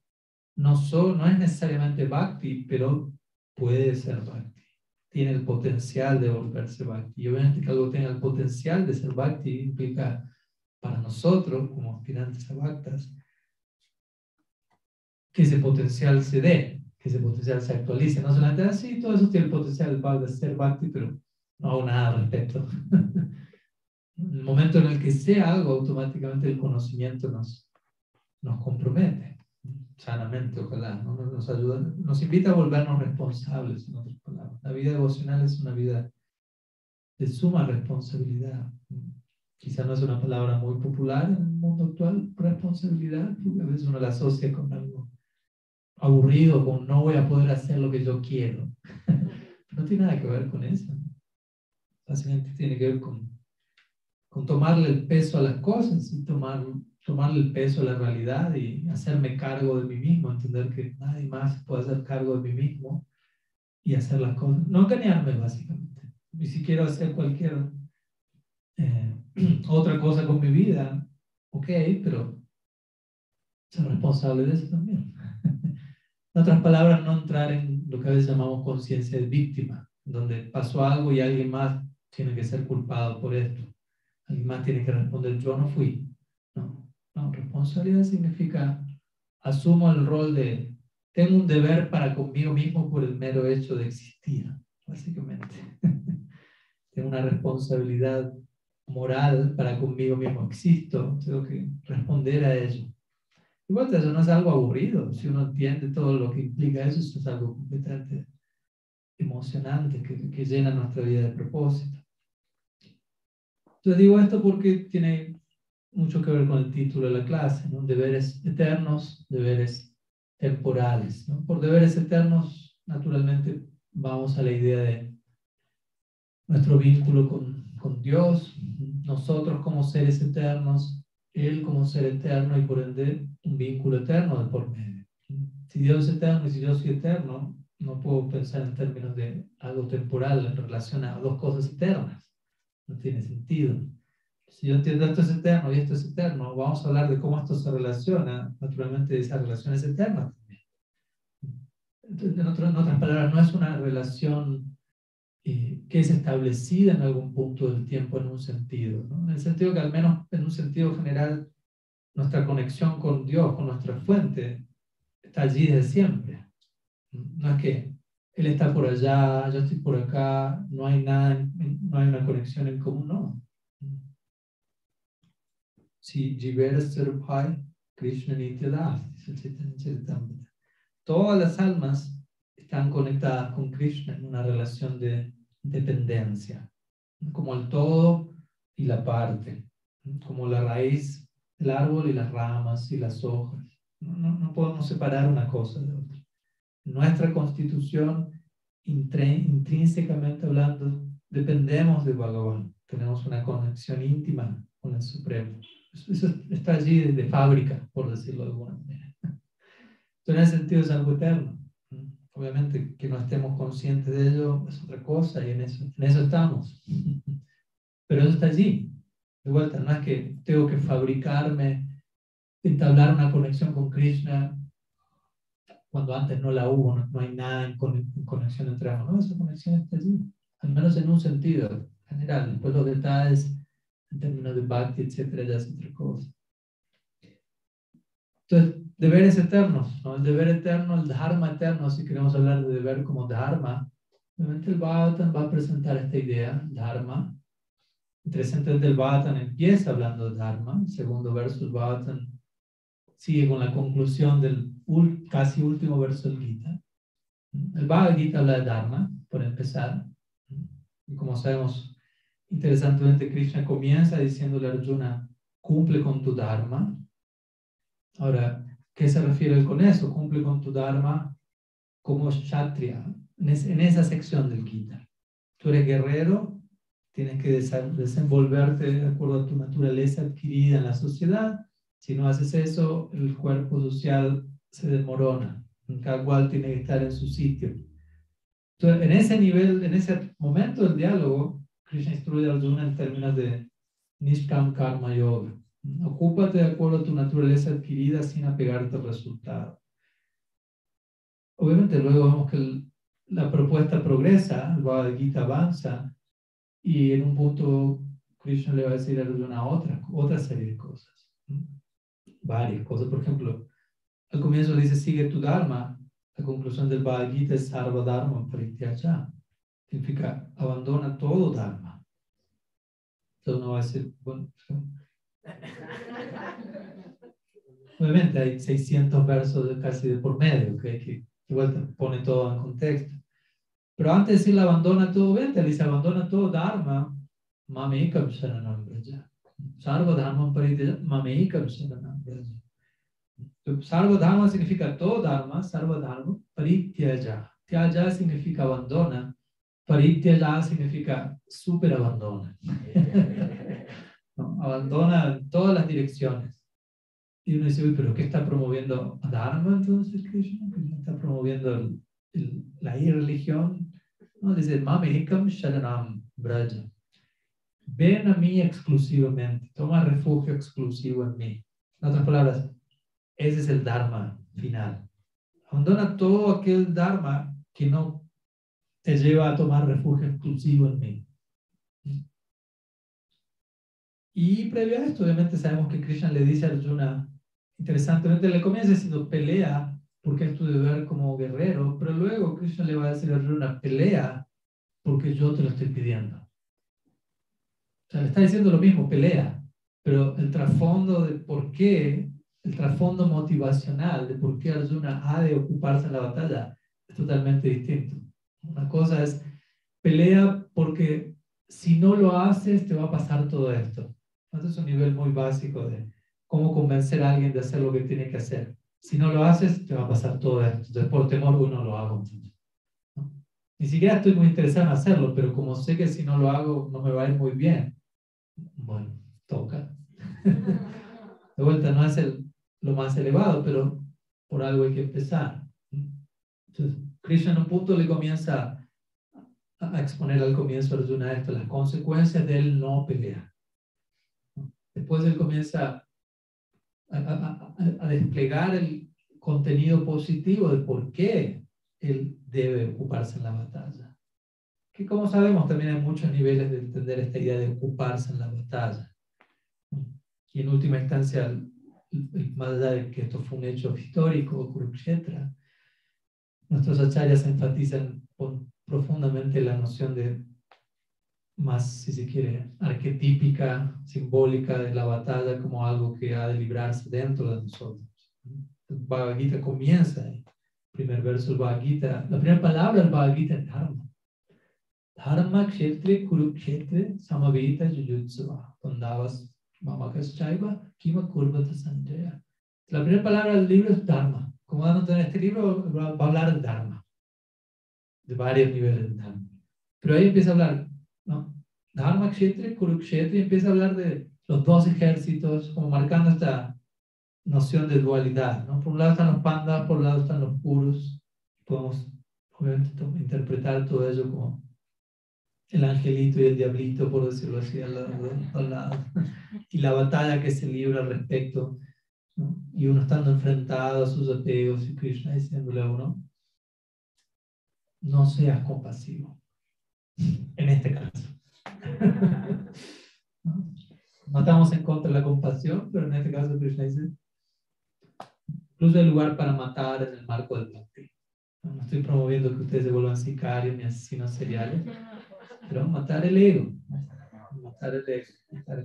No, son, no es necesariamente bhakti, pero puede ser bhakti. Tiene el potencial de volverse bhakti. Y obviamente que algo tenga el potencial de ser bhakti implica para nosotros, como aspirantes a bhaktas, que ese potencial se dé, que ese potencial se actualice. No solamente así, ah, todo eso tiene el potencial de ser bhakti, pero no hago nada al respecto. en el momento en el que sea algo, automáticamente el conocimiento nos, nos compromete sanamente, ojalá, ¿no? nos ayuda, nos invita a volvernos responsables, en otras palabras. La vida devocional es una vida de suma responsabilidad. Quizá no es una palabra muy popular en el mundo actual, responsabilidad, porque a veces uno la asocia con algo aburrido, con no voy a poder hacer lo que yo quiero. no tiene nada que ver con eso. Básicamente tiene que ver con, con tomarle el peso a las cosas y tomar, tomarle el peso a la realidad y hacerme cargo de mí mismo, entender que nadie más puede hacer cargo de mí mismo y hacer las cosas. No engañarme, básicamente. Y si quiero hacer cualquier eh, otra cosa con mi vida, ok, pero ser responsable de eso también. en otras palabras, no entrar en lo que a veces llamamos conciencia de víctima, donde pasó algo y alguien más tiene que ser culpado por esto. Alguien más tiene que responder, yo no fui. Responsabilidad significa asumo el rol de, tengo un deber para conmigo mismo por el mero hecho de existir, básicamente. tengo una responsabilidad moral para conmigo mismo. Existo, tengo que responder a ello. Igual eso no es algo aburrido, si uno entiende todo lo que implica eso, eso es algo completamente emocionante que, que llena nuestra vida de propósito. Entonces digo esto porque tiene mucho que ver con el título de la clase, ¿no? deberes eternos, deberes temporales. Por deberes eternos, naturalmente, vamos a la idea de nuestro vínculo con, con Dios, nosotros como seres eternos, Él como ser eterno y por ende un vínculo eterno de por medio. Si Dios es eterno y si yo soy eterno, no puedo pensar en términos de algo temporal en relación a dos cosas eternas. No tiene sentido. Si yo entiendo esto es eterno y esto es eterno, vamos a hablar de cómo esto se relaciona, naturalmente, de esas relaciones eternas también. En, otras palabras, no es una relación eh, que es establecida en algún punto del tiempo en un sentido, ¿no? en el sentido que al menos en un sentido general nuestra conexión con Dios, con nuestra fuente, está allí desde siempre. No es que Él está por allá, yo estoy por acá, no hay nada, no hay una conexión en común, no. Si Jivera Sarvai, Krishna Nityadas, Todas las almas están conectadas con Krishna en una relación de dependencia, como el todo y la parte, como la raíz el árbol y las ramas y las hojas. No, no, podemos separar una cosa de otra. Nuestra constitución, intrínsecamente hablando, dependemos de Bhagavan. Tenemos una conexión íntima con el Supremo. Eso, está allí de fábrica, por decirlo de alguna manera. Entonces, en ese sentido es algo eterno. Obviamente que no estemos conscientes de ello es otra cosa y en eso, en eso estamos. Pero eso está allí. De vuelta, no es que tengo que fabricarme, entablar una conexión con Krishna cuando antes no la hubo, no, hay nada en, conexión entre ambos. No, esa conexión está allí, al menos en un sentido general. Después los detalles en términos de bhakti, etcétera, ya es otra cosa. Entonces, deberes eternos, ¿no? El deber eterno, el dharma eterno, si queremos hablar de deber como dharma, obviamente el Bhagavatam va a presentar esta idea, dharma, Interesante del Bhattan empieza hablando de Dharma, el segundo verso del Bhattan sigue con la conclusión del casi último verso del Gita. El Bhagavad Gita habla de Dharma, por empezar. Y como sabemos, interesantemente Krishna comienza diciéndole a Arjuna, cumple con tu Dharma. Ahora, ¿qué se refiere con eso? Cumple con tu Dharma como Kshatriya, en esa sección del Gita. Tú eres guerrero tienes que desenvolverte de acuerdo a tu naturaleza adquirida en la sociedad. Si no haces eso, el cuerpo social se desmorona. Cada cual tiene que estar en su sitio. Entonces, en ese nivel, en ese momento del diálogo, Krishna instruye a Arjuna en términos de Nishkam Karma Yoga. Ocúpate de acuerdo a tu naturaleza adquirida sin apegarte al resultado. Obviamente luego vemos que la propuesta progresa, el Bhagavad Gita avanza y en un punto Krishna le va a decir a Arjuna otra, otra serie de cosas. Varias cosas. Por ejemplo, al comienzo dice sigue tu Dharma. La conclusión del Bhagavad Gita es Sarva Dharma Parityaja. Significa abandona todo Dharma. Entonces uno va a decir, bueno, obviamente hay 600 versos de casi de por medio, que igual te pone todo en contexto. Pero antes de decir abandona todo, vente, dice abandona todo Dharma, mamekam sharanam braja. Sarva Dharma parityaja, mamekam sharanam braja. Sarva Dharma significa todo Dharma, Sarva Dharma parityaja. Tyaja significa abandona, parityaja significa super abandona. abandona todas las direcciones. Y uno dice, uy, pero ¿qué está promoviendo Dharma entonces Krishna? está promoviendo la irreligión? No, dice, Mamehikam Sharanam Braja. Ven a mí exclusivamente, toma refugio exclusivo en mí. En otras palabras, ese es el Dharma final. Abandona todo aquel Dharma que no te lleva a tomar refugio exclusivo en mí. Y previo a esto, obviamente sabemos que Krishna le dice a Arjuna, interesantemente, le comienza diciendo pelea, porque es tu deber como guerrero, pero luego Krishna le va a decir a Arjuna, pelea, porque yo te lo estoy pidiendo. O sea, le está diciendo lo mismo, pelea, pero el trasfondo de por qué, el trasfondo motivacional de por qué Arjuna ha de ocuparse en la batalla es totalmente distinto. Una cosa es pelea porque si no lo haces te va a pasar todo esto. Entonces es un nivel muy básico de cómo convencer a alguien de hacer lo que tiene que hacer. Si no lo haces, te va a pasar todo esto. Entonces, por temor, uno lo hago. Ni siquiera estoy muy interesado en hacerlo, pero como sé que si no lo hago, no me va a ir muy bien. Bueno, toca. De vuelta, no es el, lo más elevado, pero por algo hay que empezar. Entonces, Krishna en un punto le comienza a exponer al comienzo de Arjuna esto, las consecuencias de él no pelear. Después él comienza a, desplegar el contenido positivo de por qué él debe ocuparse en la batalla. Que como sabemos también hay muchos niveles de entender esta idea de ocuparse en la batalla. Y en última instancia, más allá de que esto fue un hecho histórico, Kurukshetra, nuestros acharyas enfatizan profundamente la noción de más, si se quiere, arquetípica, simbólica de la batalla como algo que ha de librarse dentro de nosotros. El Bhagavad Gita comienza ahí. Primer verso del Bhagavad Gita, la primera palabra del Bhagavad Gita es Dharma. Dharma kshetre kurukshetre samaveta yuyutsava. Kondavas mamakas chaiva kima kurvata sanjaya. La primera palabra del libro es Dharma. Como dándote en este libro, va a hablar de Dharma. De varios niveles de Dharma. Pero ahí empieza a hablar ¿no? Dharma Kshetra, Kurukshetra, y empieza a hablar de los dos ejércitos, como marcando esta noción de dualidad. ¿no? Por un lado están los pandas, por un lado están los puros. Podemos, obviamente, interpretar todo ello como el angelito y el diablito, por decirlo así, al lado, Y la batalla que se libra al respecto. Y uno estando enfrentado a sus apegos y Krishna diciéndole a uno, no seas compasivo en este caso. No estamos en contra de la compasión, pero en este caso Krishna dice, incluso el lugar para matar en el marco del bhakti. No estoy promoviendo que ustedes se vuelvan sicarios ni asesinos seriales, pero matar el ego, matar el ego,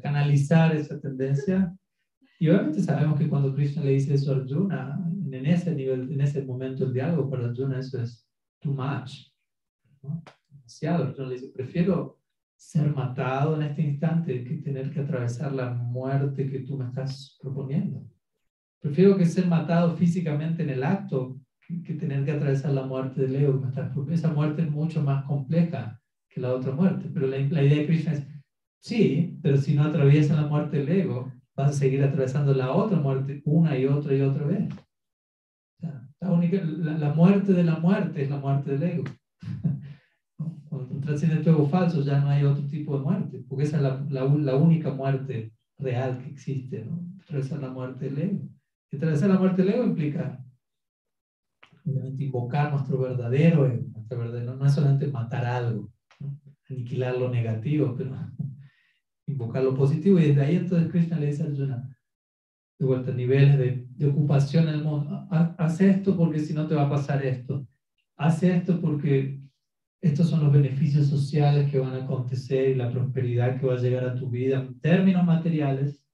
canalizar esa tendencia. Y obviamente sabemos que cuando Krishna le dice eso a Arjuna, en ese nivel, en ese momento del diálogo para Arjuna eso es too much. ¿no? demasiado. Yo le dice, prefiero ser matado en este instante que tener que atravesar la muerte que tú me estás proponiendo. Prefiero que ser matado físicamente en el acto que, tener que atravesar la muerte del ego que me estás proponiendo. Esa muerte es mucho más compleja que la otra muerte. Pero la, la idea de Krishna es, sí, pero si no atraviesa la muerte del ego, vas a seguir atravesando la otra muerte una y otra y otra vez. La, única, la, muerte de la muerte es la muerte del ego. Cuando tú trasciendes tu ego falso, ya no hay otro tipo de muerte, porque esa es la, la, única muerte real que existe, ¿no? Atravesar la muerte del ego. Y atravesar la muerte del ego implica, obviamente, invocar nuestro verdadero ego. Nuestro verdadero, no es solamente matar algo, aniquilar lo negativo, pero invocar lo positivo. Y desde ahí entonces Krishna le dice a Arjuna, de vuelta, niveles de, de ocupación en el mundo. Haz esto porque si no te va a pasar esto. Haz esto porque estos son los beneficios sociales que van a acontecer y la prosperidad que va a llegar a tu vida en términos materiales.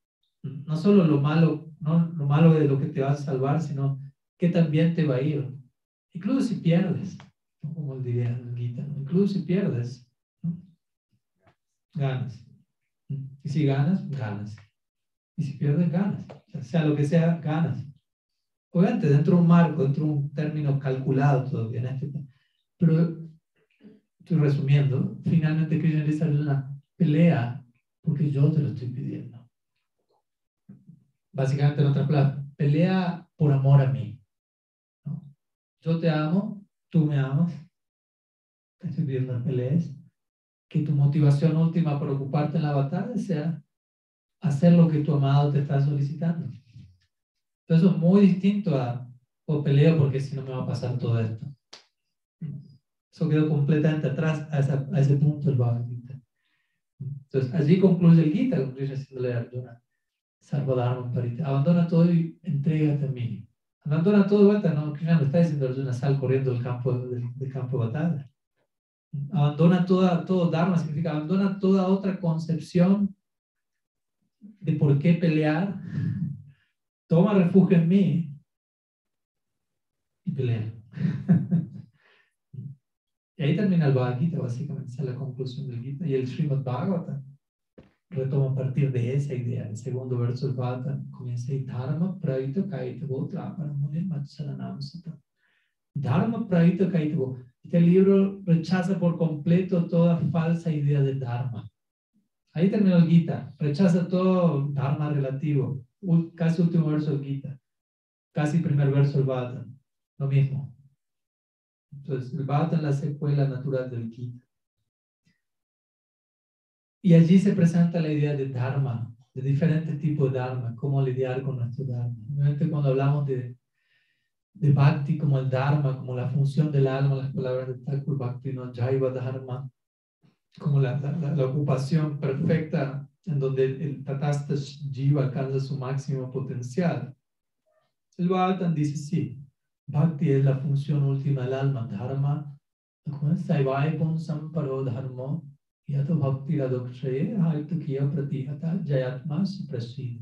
No solo lo malo, no lo malo de lo que te va a salvar, sino que también te va a ir. Incluso si pierdes, como diría el Gita, incluso si pierdes, ganas. Y si ganas, ganas. Y si pierdes, ganas. O sea, lo que sea, ganas. Obviamente, dentro de un marco, dentro de un término calculado todavía. En este, pero estoy resumiendo. Finalmente, Krishna dice una pelea porque yo te lo estoy pidiendo. Básicamente, en otras palabras, pelea por amor a mí. Yo te amo, tú me amas. Te estoy pidiendo peleas. Que tu motivación última para ocuparte en la batalla sea hacer lo que tu amado te está solicitando. Entonces, es muy distinto a, o oh, peleo porque si no me va a pasar todo esto. Eso quedó completamente atrás a, a ese punto del Bhagavad Gita. Entonces, allí concluye el Gita, concluye diciéndole a Arjuna, Sarvadharma Parita, abandona todo y entrégate a mí. Abandona todo de vuelta, no, Krishna le está diciendo a Arjuna, sal corriendo del campo, del, campo de batalla. Abandona toda, todo Dharma, significa abandona toda otra concepción de por qué pelear, toma refugio en mí y pelea. y ahí termina el Bhagavad Gita, básicamente, esa es la conclusión del Gita. Y el Srimad Bhagavatam retoma a partir de esa idea. El segundo verso del Bhagavatam comienza y Dharma praita kaitavo traparamuni matsaranam satam. Dharma praita kaitavo. Este libro rechaza por completo toda falsa idea de Dharma. Ahí terminó el Gita. Rechaza todo Dharma relativo. Casi último verso del Gita. Casi primer verso del Bhagavatam. Lo mismo. Entonces, el es la secuela natural del Gita. Y allí se presenta la idea de Dharma, de diferentes tipos de Dharma, cómo lidiar con nuestro Dharma. Obviamente cuando hablamos de, de Bhakti como el Dharma, como la función del alma, las palabras de Thakur Bhakti, no Jaiva Dharma, como la, la, ocupación perfecta en donde el Tatasta Jiva alcanza su máximo potencial. El Bhagavatam dice sí, Bhakti es la función última del alma, Dharma, Saivai Samparo Dharma, Yato Bhakti Radokshaye, Haito Kiya Pratihata, Jayatma Suprasid.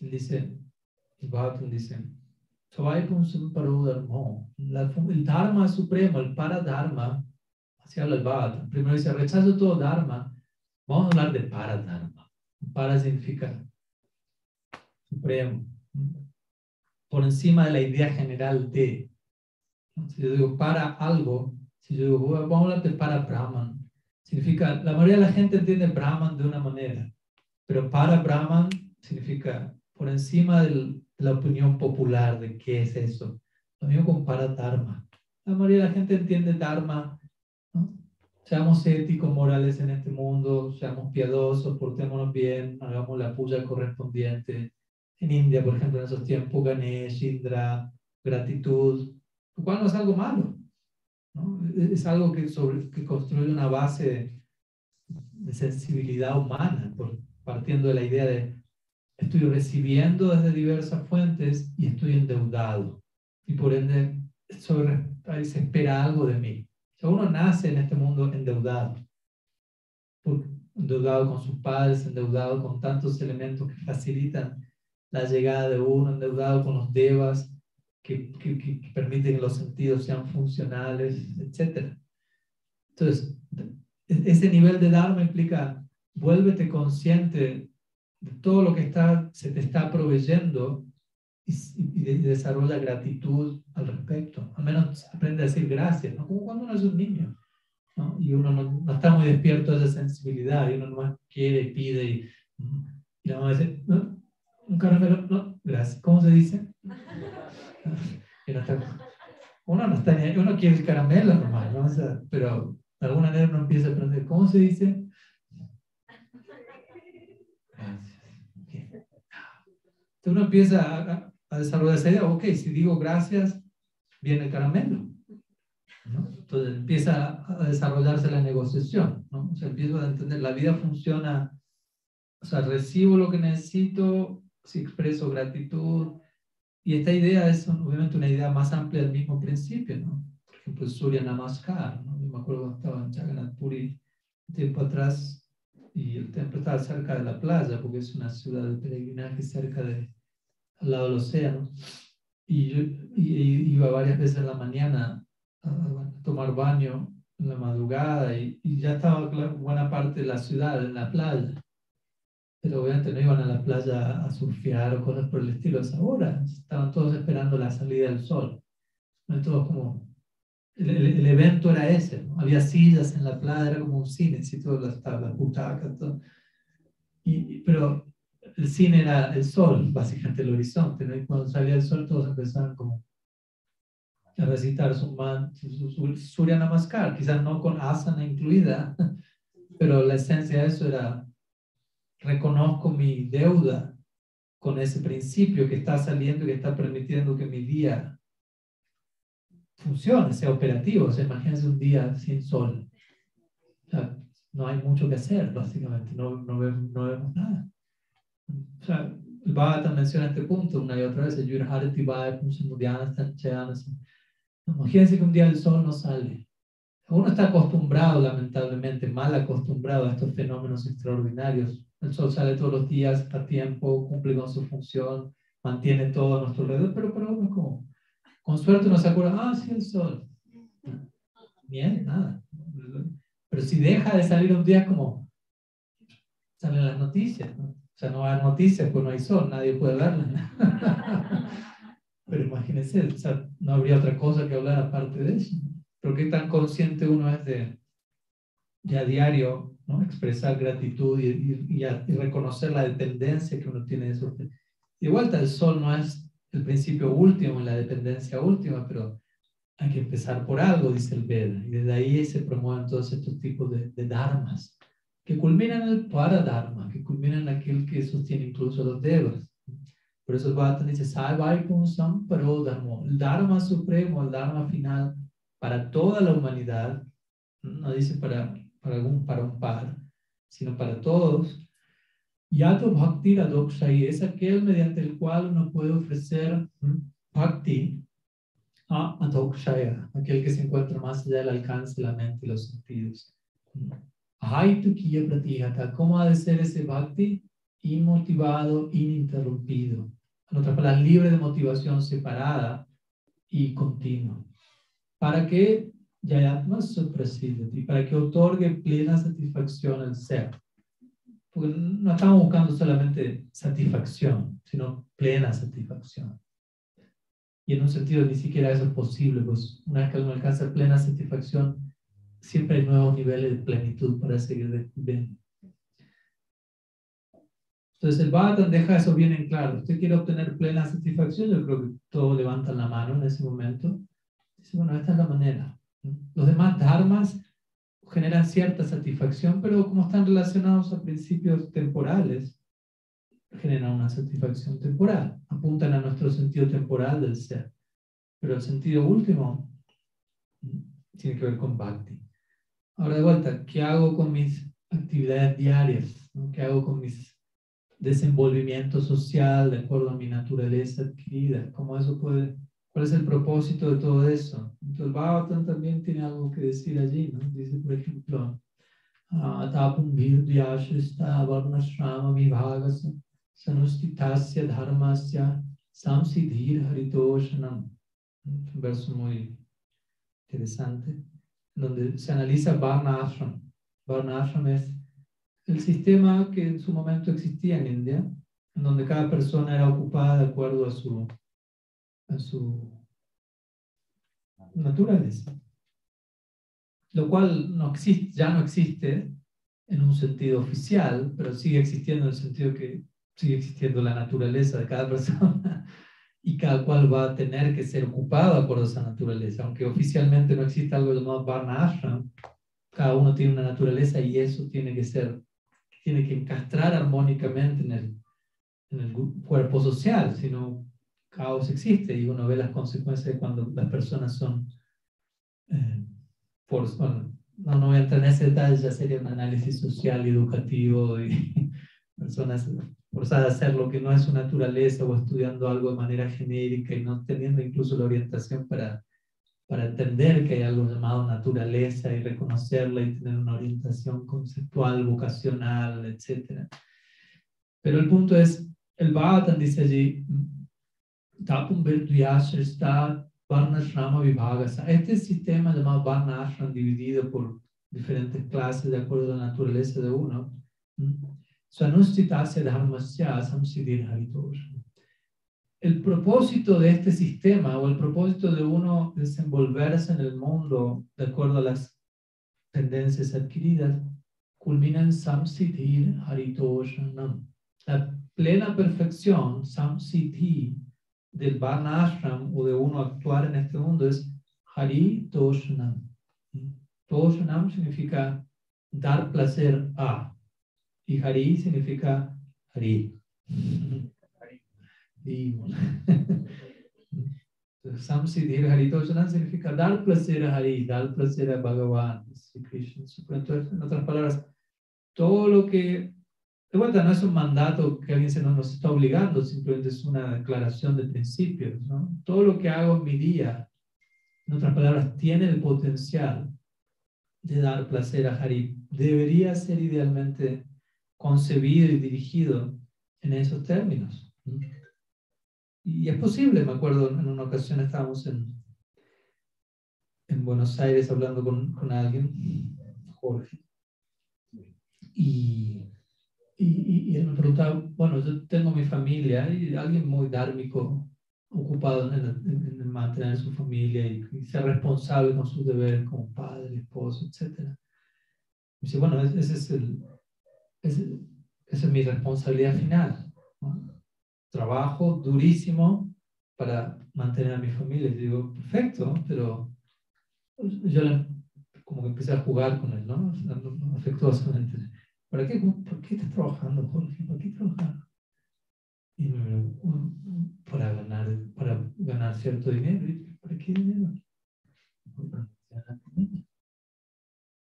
Dice, el Bhagavatam dice, Dharma, el Dharma supremo, el Paradharma, Así habla el Bhagavatam. Primero dice, rechazo todo Dharma. Vamos a hablar de Paradharma. Para significa supremo. Por encima de la idea general de. Si yo digo para algo, si yo digo, vamos a hablar de para Brahman, significa, la mayoría de la gente entiende Brahman de una manera, pero para Brahman significa por encima de la opinión popular de qué es eso. Lo mismo con para Dharma. La mayoría de la gente entiende Dharma Seamos éticos, morales en este mundo, seamos piadosos, portémonos bien, hagamos la puya correspondiente. En India, por ejemplo, en esos tiempos, Ganesh, Indra, gratitud, lo cual no es algo malo. ¿no? Es algo que, sobre, que construye una base de sensibilidad humana, por, partiendo de la idea de estoy recibiendo desde diversas fuentes y estoy endeudado. Y por ende, sobre, se espera algo de mí uno nace en este mundo endeudado, endeudado con sus padres, endeudado con tantos elementos que facilitan la llegada de uno, endeudado con los devas que, permiten que los sentidos sean funcionales, etc. Entonces, ese nivel de Dharma implica, vuélvete consciente de todo lo que está, se te está proveyendo y, desarrolla gratitud al respecto. Al menos aprende a decir gracias, ¿no? Como cuando uno es un niño. ¿no? y uno no, está muy despierto a esa sensibilidad, y uno nomás quiere, pide, y, y la mamá dice, no, un caramelo, no, gracias, ¿cómo se dice? uno no está uno quiere el caramelo nomás, ¿no? pero de alguna manera uno empieza a aprender, ¿cómo se dice? Entonces uno empieza a, a desarrollar esa idea, ok, si digo gracias, viene el caramelo. Entonces empieza a desarrollarse la negociación, ¿no? O sea, empiezo a entender, la vida funciona, o sea, recibo lo que necesito, si expreso gratitud, y esta idea es obviamente una idea más amplia del mismo principio, ¿no? Por ejemplo, Surya Namaskar, ¿no? Yo me acuerdo cuando estaba en Jagannath Puri tiempo atrás, y el templo estaba cerca de la playa, porque es una ciudad de peregrinaje cerca de, al lado del océano. Y yo iba varias veces en la mañana a, tomar baño en la madrugada y, ya estaba buena parte de la ciudad en la playa. Pero obviamente no iban a la playa a surfear o cosas por el estilo a esa hora. Estaban todos esperando la salida del sol. Entonces, como el, el, evento era ese. Había sillas en la playa, era como un cine, ¿sí? todas las tablas, butacas, todo. Y, pero el cine era el sol, básicamente el horizonte. ¿no? Y cuando salía el sol, todos empezaban como a recitar su, man, su, su, Surya Namaskar, quizás no con asana incluida, pero la esencia de eso era, reconozco mi deuda con ese principio que está saliendo y que está permitiendo que mi día funcione, sea operativo. O sea, imagínense un día sin sol. no hay mucho que hacer, básicamente, no, no, no vemos nada. O sea, el Bhagavatam menciona este punto una y otra vez, Imagínense que un día el sol no sale. Uno está acostumbrado, lamentablemente, mal acostumbrado a estos fenómenos extraordinarios. El sol sale todos los días, a tiempo, cumple con su función, mantiene todo a nuestro alrededor, pero para uno es como, con suerte uno se acuerda, ah, sí, el sol. Bien, nada. Pero si deja de salir un día, como salen las noticias. ¿no? O sea, no hay noticias, pues no hay sol, nadie puede verla. Pero imagínense, o sea, no habría otra cosa que hablar aparte de eso. Pero qué tan consciente uno es de, ya a diario, ¿no? expresar gratitud y, y, reconocer la dependencia que uno tiene de eso. Igual el sol no es el principio último, la dependencia última, pero hay que empezar por algo, dice el Veda. Y desde ahí se promueven todos estos tipos de, de dharmas, que culminan en el paradharma, que culminan en aquel que sostiene incluso los devas. Por eso el Bhagavatam dice, Sam Paro Dharma, el Dharma supremo, el Dharma final para toda la humanidad, no dice para, para, algún, para un par, sino para todos. Yato Bhakti Radokshayi es aquel mediante el cual uno puede ofrecer Bhakti a Adokshaya, aquel que se encuentra más allá del alcance de la mente y los sentidos. Ahaitu Kiya Pratihata, ¿cómo ha de ser ese Bhakti? Inmotivado, ininterrumpido en otras palabras, libre de motivación separada y continua, para que Yayatma y para que otorgue plena satisfacción al ser. Porque no estamos buscando solamente satisfacción, sino plena satisfacción. Y en un sentido ni siquiera eso es posible, pues una vez que uno alcanza plena satisfacción, siempre hay nuevos niveles de plenitud para seguir descubriendo. Entonces el Bhattan deja eso bien en claro. Usted quiere obtener plena satisfacción, yo creo que todos levantan la mano en ese momento. Dice, bueno, esta es la manera. Los demás dharmas generan cierta satisfacción, pero como están relacionados a principios temporales, generan una satisfacción temporal, apuntan a nuestro sentido temporal del ser. Pero el sentido último tiene que ver con bhakti. Ahora de vuelta, ¿qué hago con mis actividades diarias? ¿Qué hago con mis desenvolvimiento social de acuerdo a mi naturaleza adquirida. ¿Cómo eso puede, cuál es el propósito de todo eso? Entonces, Bhagavatam también tiene algo que decir allí, ¿no? Dice, por ejemplo, Atapum Virdyashista Varnashrama Vivhagas Sanustitasya Dharmasya Samsidhir Haritoshanam. Un verso muy interesante, donde se analiza Varna Ashram. Varna Ashram es el sistema que en su momento existía en India, en donde cada persona era ocupada de acuerdo a su, a su naturaleza. lo cual no existe, ya no existe en un sentido oficial, pero sigue existiendo en el sentido que sigue existiendo la naturaleza de cada persona y cada cual va a tener que ser ocupado de acuerdo a esa naturaleza. Aunque oficialmente no existe algo llamado Varna Ashram, cada uno tiene una naturaleza y eso tiene que ser, tiene que encastrar armónicamente en el, en el cuerpo social, si no, caos existe y uno ve las consecuencias de cuando las personas son, eh, por, bueno, no, no voy a entrar en ese detalle, ya sería un análisis social y educativo y personas forzadas a hacer lo que no es su naturaleza o estudiando algo de manera genérica y no teniendo incluso la orientación para, para entender que hay algo llamado naturaleza y reconocerla y tener una orientación conceptual, vocacional, etc. Pero el punto es, el Bhagavatam dice allí, Tapum está Varnashrama Vibhagasa. Este sistema llamado Varnashram dividido por diferentes clases de acuerdo a la naturaleza de uno, el propósito de este sistema o el propósito de uno desenvolverse en el mundo de acuerdo a las tendencias adquiridas culmina en Samsiddhir Haritoshanam. La plena perfección, Samsiddhi, del Varna Ashram o de uno actuar en este mundo es Hari Toshanam. Toshanam significa dar placer a. Y Hari significa Hari. Samsiddhir Hari Toshanam significa dar placer a Hari, dar placer a Bhagavan, Krishna. Entonces, en otras palabras, todo lo que, de vuelta, no es un mandato que alguien se nos, nos está obligando, simplemente es una declaración de principios. ¿no? Todo lo que hago en mi día, en otras palabras, tiene el potencial de dar placer a Hari. Debería ser idealmente concebido y dirigido en esos términos. Y es posible, me acuerdo, en una ocasión estábamos en, en Buenos Aires hablando con, con alguien, Jorge, y, y, y, él me preguntaba, bueno, yo tengo mi familia y alguien muy dármico, ocupado en, en, mantener su familia y, ser responsable con sus deberes como padre, esposo, etc. Y dice, bueno, ese es el, esa es mi responsabilidad final. Trabajo durísimo para mantener a mi familia. Digo, perfecto, pero yo como que empecé a jugar con él, ¿no? Afectuosamente. ¿Para qué, ¿Por qué estás trabajando, Jorge? ¿Para qué trabajar? Y me para ganar, para ganar cierto dinero. ¿Para qué dinero?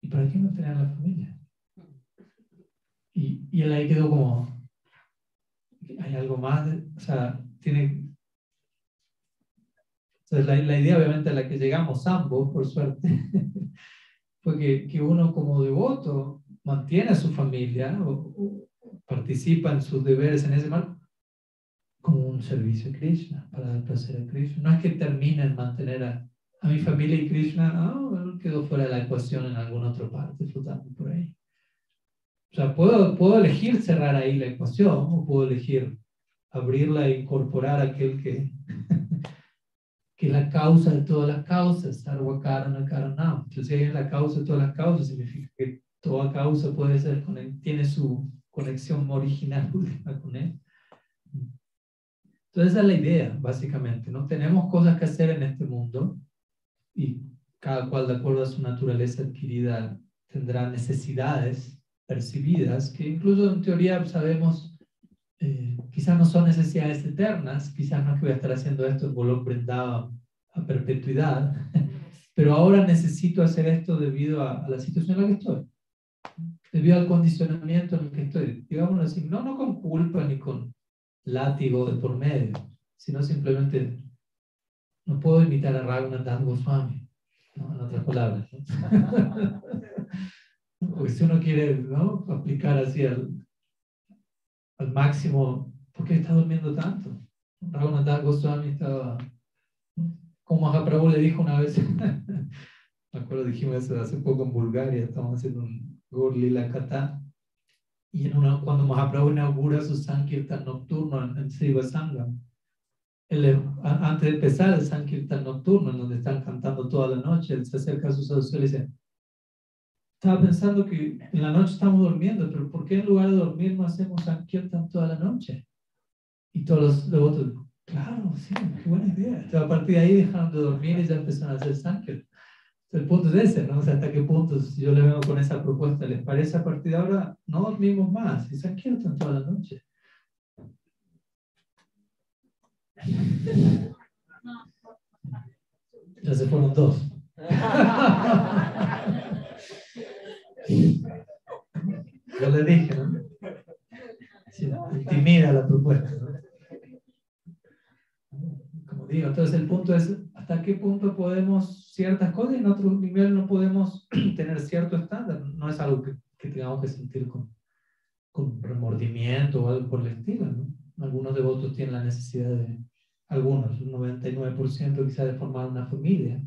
¿Y para qué no tener la familia? Y, y él ahí quedó como, hay algo más, o sea, tiene... Entonces la, la idea obviamente a la que llegamos ambos, por suerte, fue que, que uno como devoto mantiene a su familia o, participa en sus deberes en ese mal como un servicio a Krishna, para dar placer a Krishna. No es que termine en mantener a, a mi familia y Krishna, ah, quedó fuera de la ecuación en alguna otra parte, flotando por ahí. O sea, puedo, puedo elegir cerrar ahí la ecuación o puedo elegir abrirla e incorporar aquel que, que es la causa de todas las causas, Sarvakarana Karanam. Entonces, si hay la causa de todas las causas, significa que toda causa puede ser, tiene su conexión original con él. Entonces, esa es la idea, básicamente. ¿no? Tenemos cosas que hacer en este mundo y cada cual, de acuerdo a su naturaleza adquirida, tendrá necesidades percibidas, que incluso en teoría sabemos, eh, quizás no son necesidades eternas, quizás no es que voy a estar haciendo esto en Bolón prendado a perpetuidad, pero ahora necesito hacer esto debido a, la situación en la que estoy, debido al condicionamiento en el que estoy. Digámoslo así, no, no con culpa ni con látigo de por medio, sino simplemente no puedo imitar a Raghunath Goswami, ¿no? en otras palabras. Porque si uno quiere ¿no? aplicar así al, al máximo, ¿por qué está durmiendo tanto? Raghunath Goswami estaba, como Mahaprabhu le dijo una vez, me acuerdo dijimos eso hace poco en Bulgaria, estamos haciendo un Gorlila Kata, y en una, cuando Mahaprabhu inaugura su Sankirtan nocturno en, en Sangam, antes de empezar el Sankirtan nocturno, en donde están cantando toda la noche, él se acerca a sus adultos y le dice, estaba pensando que en la noche estamos durmiendo, pero ¿por qué en lugar de dormir no hacemos Sankirtan toda la noche? Y todos los otros, claro, sí, qué buena idea. Entonces, a partir de ahí dejaron de dormir y ya empezaron a hacer Sankirtan. El punto es ese, ¿no? O sea, hasta qué punto, si yo le vengo con esa propuesta, ¿les parece a partir de ahora? No dormimos más y Sankirtan toda la noche. Ya se fueron dos. Yo le dije, ¿no? intimida la propuesta. Como digo, entonces el punto es hasta qué punto podemos ciertas cosas y en otro nivel no podemos tener cierto estándar. No es algo que, que tengamos que sentir con, con remordimiento o algo por el estilo. ¿no? Algunos devotos tienen la necesidad de, algunos, un 99% quizá de formar una familia.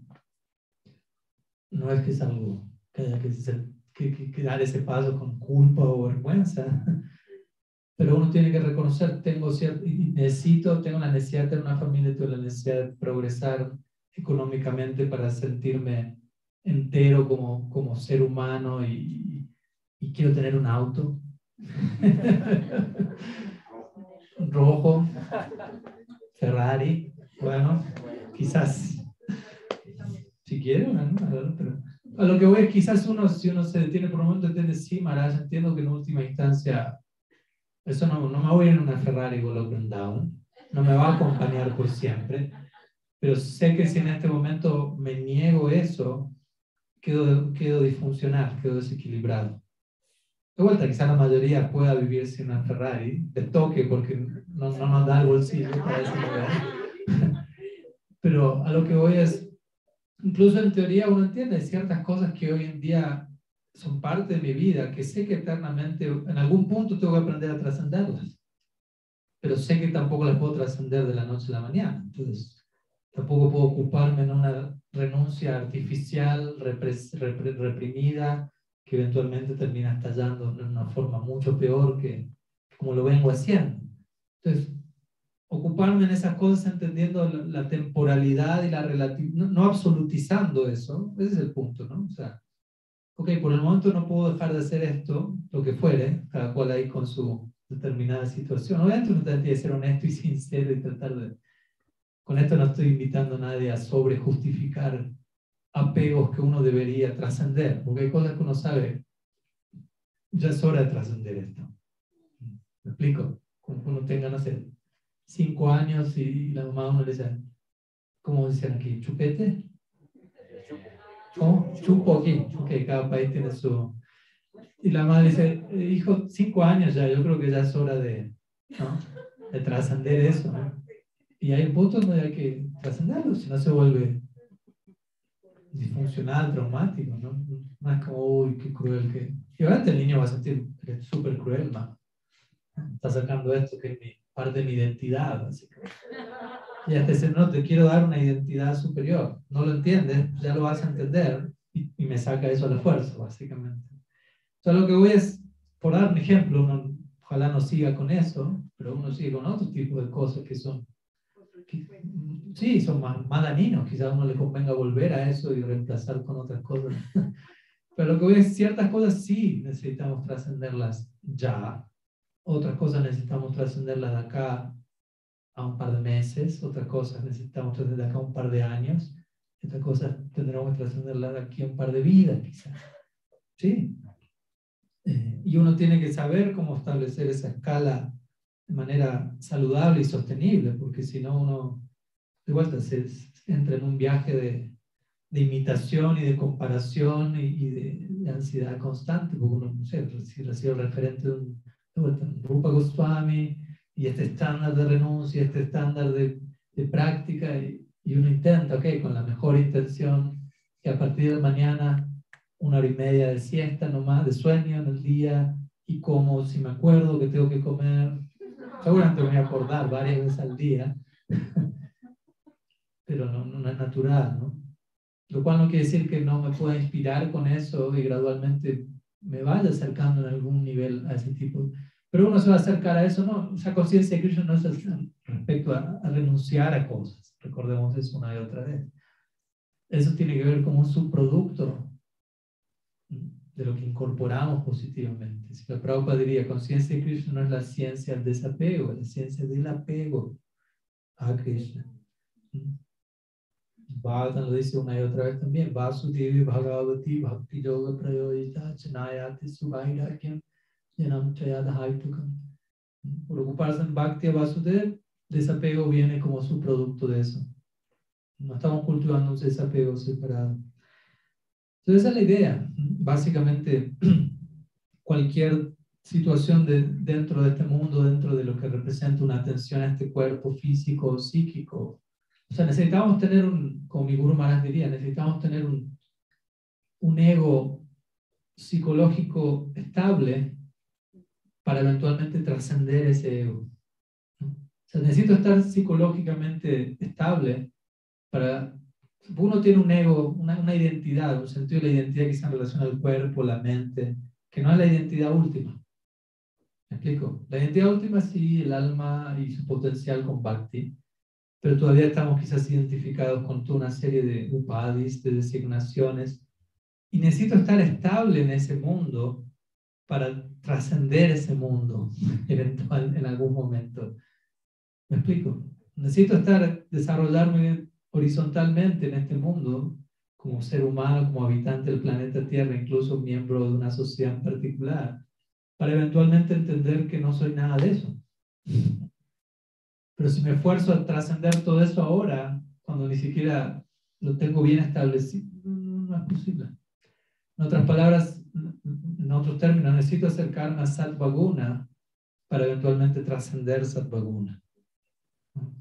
No es que es algo que haya que ser que, dar ese paso con culpa o vergüenza. Pero uno tiene que reconocer, tengo cierto, necesito, tengo la necesidad de tener una familia, tengo la necesidad de progresar económicamente para sentirme entero como, como ser humano y, y quiero tener un auto rojo, Ferrari, bueno, quizás, si quiero, ¿no? A lo que voy es quizás uno, si uno se detiene por un momento, entiende, sí, Maharaj, entiendo que en última instancia, eso no, no me voy en una Ferrari con and down, no me va a acompañar por siempre, pero sé que si en este momento me niego eso, quedo, quedo disfuncional, quedo desequilibrado. De vuelta, quizás la mayoría pueda vivir sin una Ferrari, de toque, porque no, no nos da el bolsillo para eso. Pero a lo que voy es, incluso en teoría uno entiende ciertas cosas que hoy en día son parte de mi vida, que sé que eternamente, en algún punto tengo que aprender a trascenderlas, pero sé que tampoco las puedo trascender de la noche a la mañana. Entonces, tampoco puedo ocuparme en una renuncia artificial, reprimida, que eventualmente termina estallando en una forma mucho peor que como lo vengo haciendo. Entonces, ocuparme en esas cosas entendiendo la, temporalidad y la relatividad, no, absolutizando eso, ese es el punto, ¿no? O sea, ok, por el momento no puedo dejar de hacer esto, lo que fuere, cada cual ahí con su determinada situación. Obviamente uno tiene que ser honesto y sincero y tratar de... Con esto no estoy invitando a nadie a sobre justificar apegos que uno debería trascender, porque hay cosas que uno sabe, ya es hora de trascender esto. ¿Me explico? Como uno tenga, no sé, cinco años y la mamá uno le dice, ¿cómo dicen aquí? ¿Chupete? ¿Cómo? Chupo aquí. Ok, cada país tiene su... Y la mamá dice, hijo, cinco años ya, yo creo que ya es hora de, ¿no? de trascender eso. ¿no? Y hay puntos donde hay que trascenderlo, si no se vuelve disfuncional, traumático, ¿no? Más como, uy, qué cruel que... Y obviamente el niño va a sentir súper cruel, ¿no? Está sacando esto que es mi parte de mi identidad. Así que, y hasta dice, no, te quiero dar una identidad superior. No lo entiendes, ya lo vas a entender y, me saca eso a la fuerza, básicamente. Entonces, lo que voy es, por dar un ejemplo, ojalá no siga con eso, pero uno sigue con otro tipo de cosas que son, sí, son más, más dañinos. Quizás uno le convenga volver a eso y reemplazar con otras cosas. Pero lo que voy es, ciertas cosas sí necesitamos trascenderlas ya, otras cosas necesitamos trascenderlas de acá a un par de meses, otras cosas necesitamos trascenderlas de acá a un par de años, otras cosas tendremos que trascenderlas de aquí a un par de vidas, quizás. ¿Sí? Eh, y uno tiene que saber cómo establecer esa escala de manera saludable y sostenible, porque si no uno de vuelta se, entra en un viaje de, de imitación y de comparación y, de, ansiedad constante, porque uno, no sé, si recibe el referente de un Rupa Goswami y este estándar de renuncia, este estándar de, de práctica, y, y, uno intenta, ok, con la mejor intención, que a partir de mañana una hora y media de siesta nomás, de sueño en el día, y como si me acuerdo que tengo que comer, seguramente me voy a acordar varias veces al día, pero no, no es natural, ¿no? Lo cual no quiere decir que no me pueda inspirar con eso y gradualmente me vaya acercando en algún nivel a ese tipo. Pero uno se va a acercar a eso, ¿no? Esa conciencia de Krishna no es respecto a, renunciar a cosas. Recordemos eso una y otra vez. Eso tiene que ver como un subproducto de lo que incorporamos positivamente. Si la Prabhupada diría, conciencia de Krishna no es la ciencia del desapego, es la ciencia del apego a Krishna. Bhagavatam lo dice una y otra vez también, Vasudevi Bhagavati Bhakti Yoga Prayoyita Chanayati Subhairakyam Yanam Chayadhaitukam. Por ocuparse en Bhakti Vasudev, desapego viene como su producto de eso. No estamos cultivando un desapego separado. Entonces esa es la idea. Básicamente, cualquier situación de, dentro de este mundo, dentro de lo que representa una atención a este cuerpo físico o psíquico. O sea, necesitamos tener un, como mi guru Maharaj diría, necesitamos tener un, un ego psicológico estable para eventualmente trascender ese ego. O sea, necesito estar psicológicamente estable para uno tiene un ego, una, una, identidad, un sentido de la identidad que se relaciona al cuerpo, la mente, que no es la identidad última. ¿Me explico? La identidad última sí, el alma y su potencial con Bhakti, pero todavía estamos quizás identificados con toda una serie de upadis, de designaciones, y necesito estar estable en ese mundo para trascender ese mundo eventual en algún momento. ¿Me explico? Necesito estar, desarrollarme horizontalmente en este mundo, como ser humano, como habitante del planeta Tierra, incluso miembro de una sociedad en particular, para eventualmente entender que no soy nada de eso. Pero si me esfuerzo a trascender todo eso ahora, cuando ni siquiera lo tengo bien establecido, no, es posible. En otras palabras, en otros términos, necesito acercarme a Satvaguna para eventualmente trascender Satvaguna.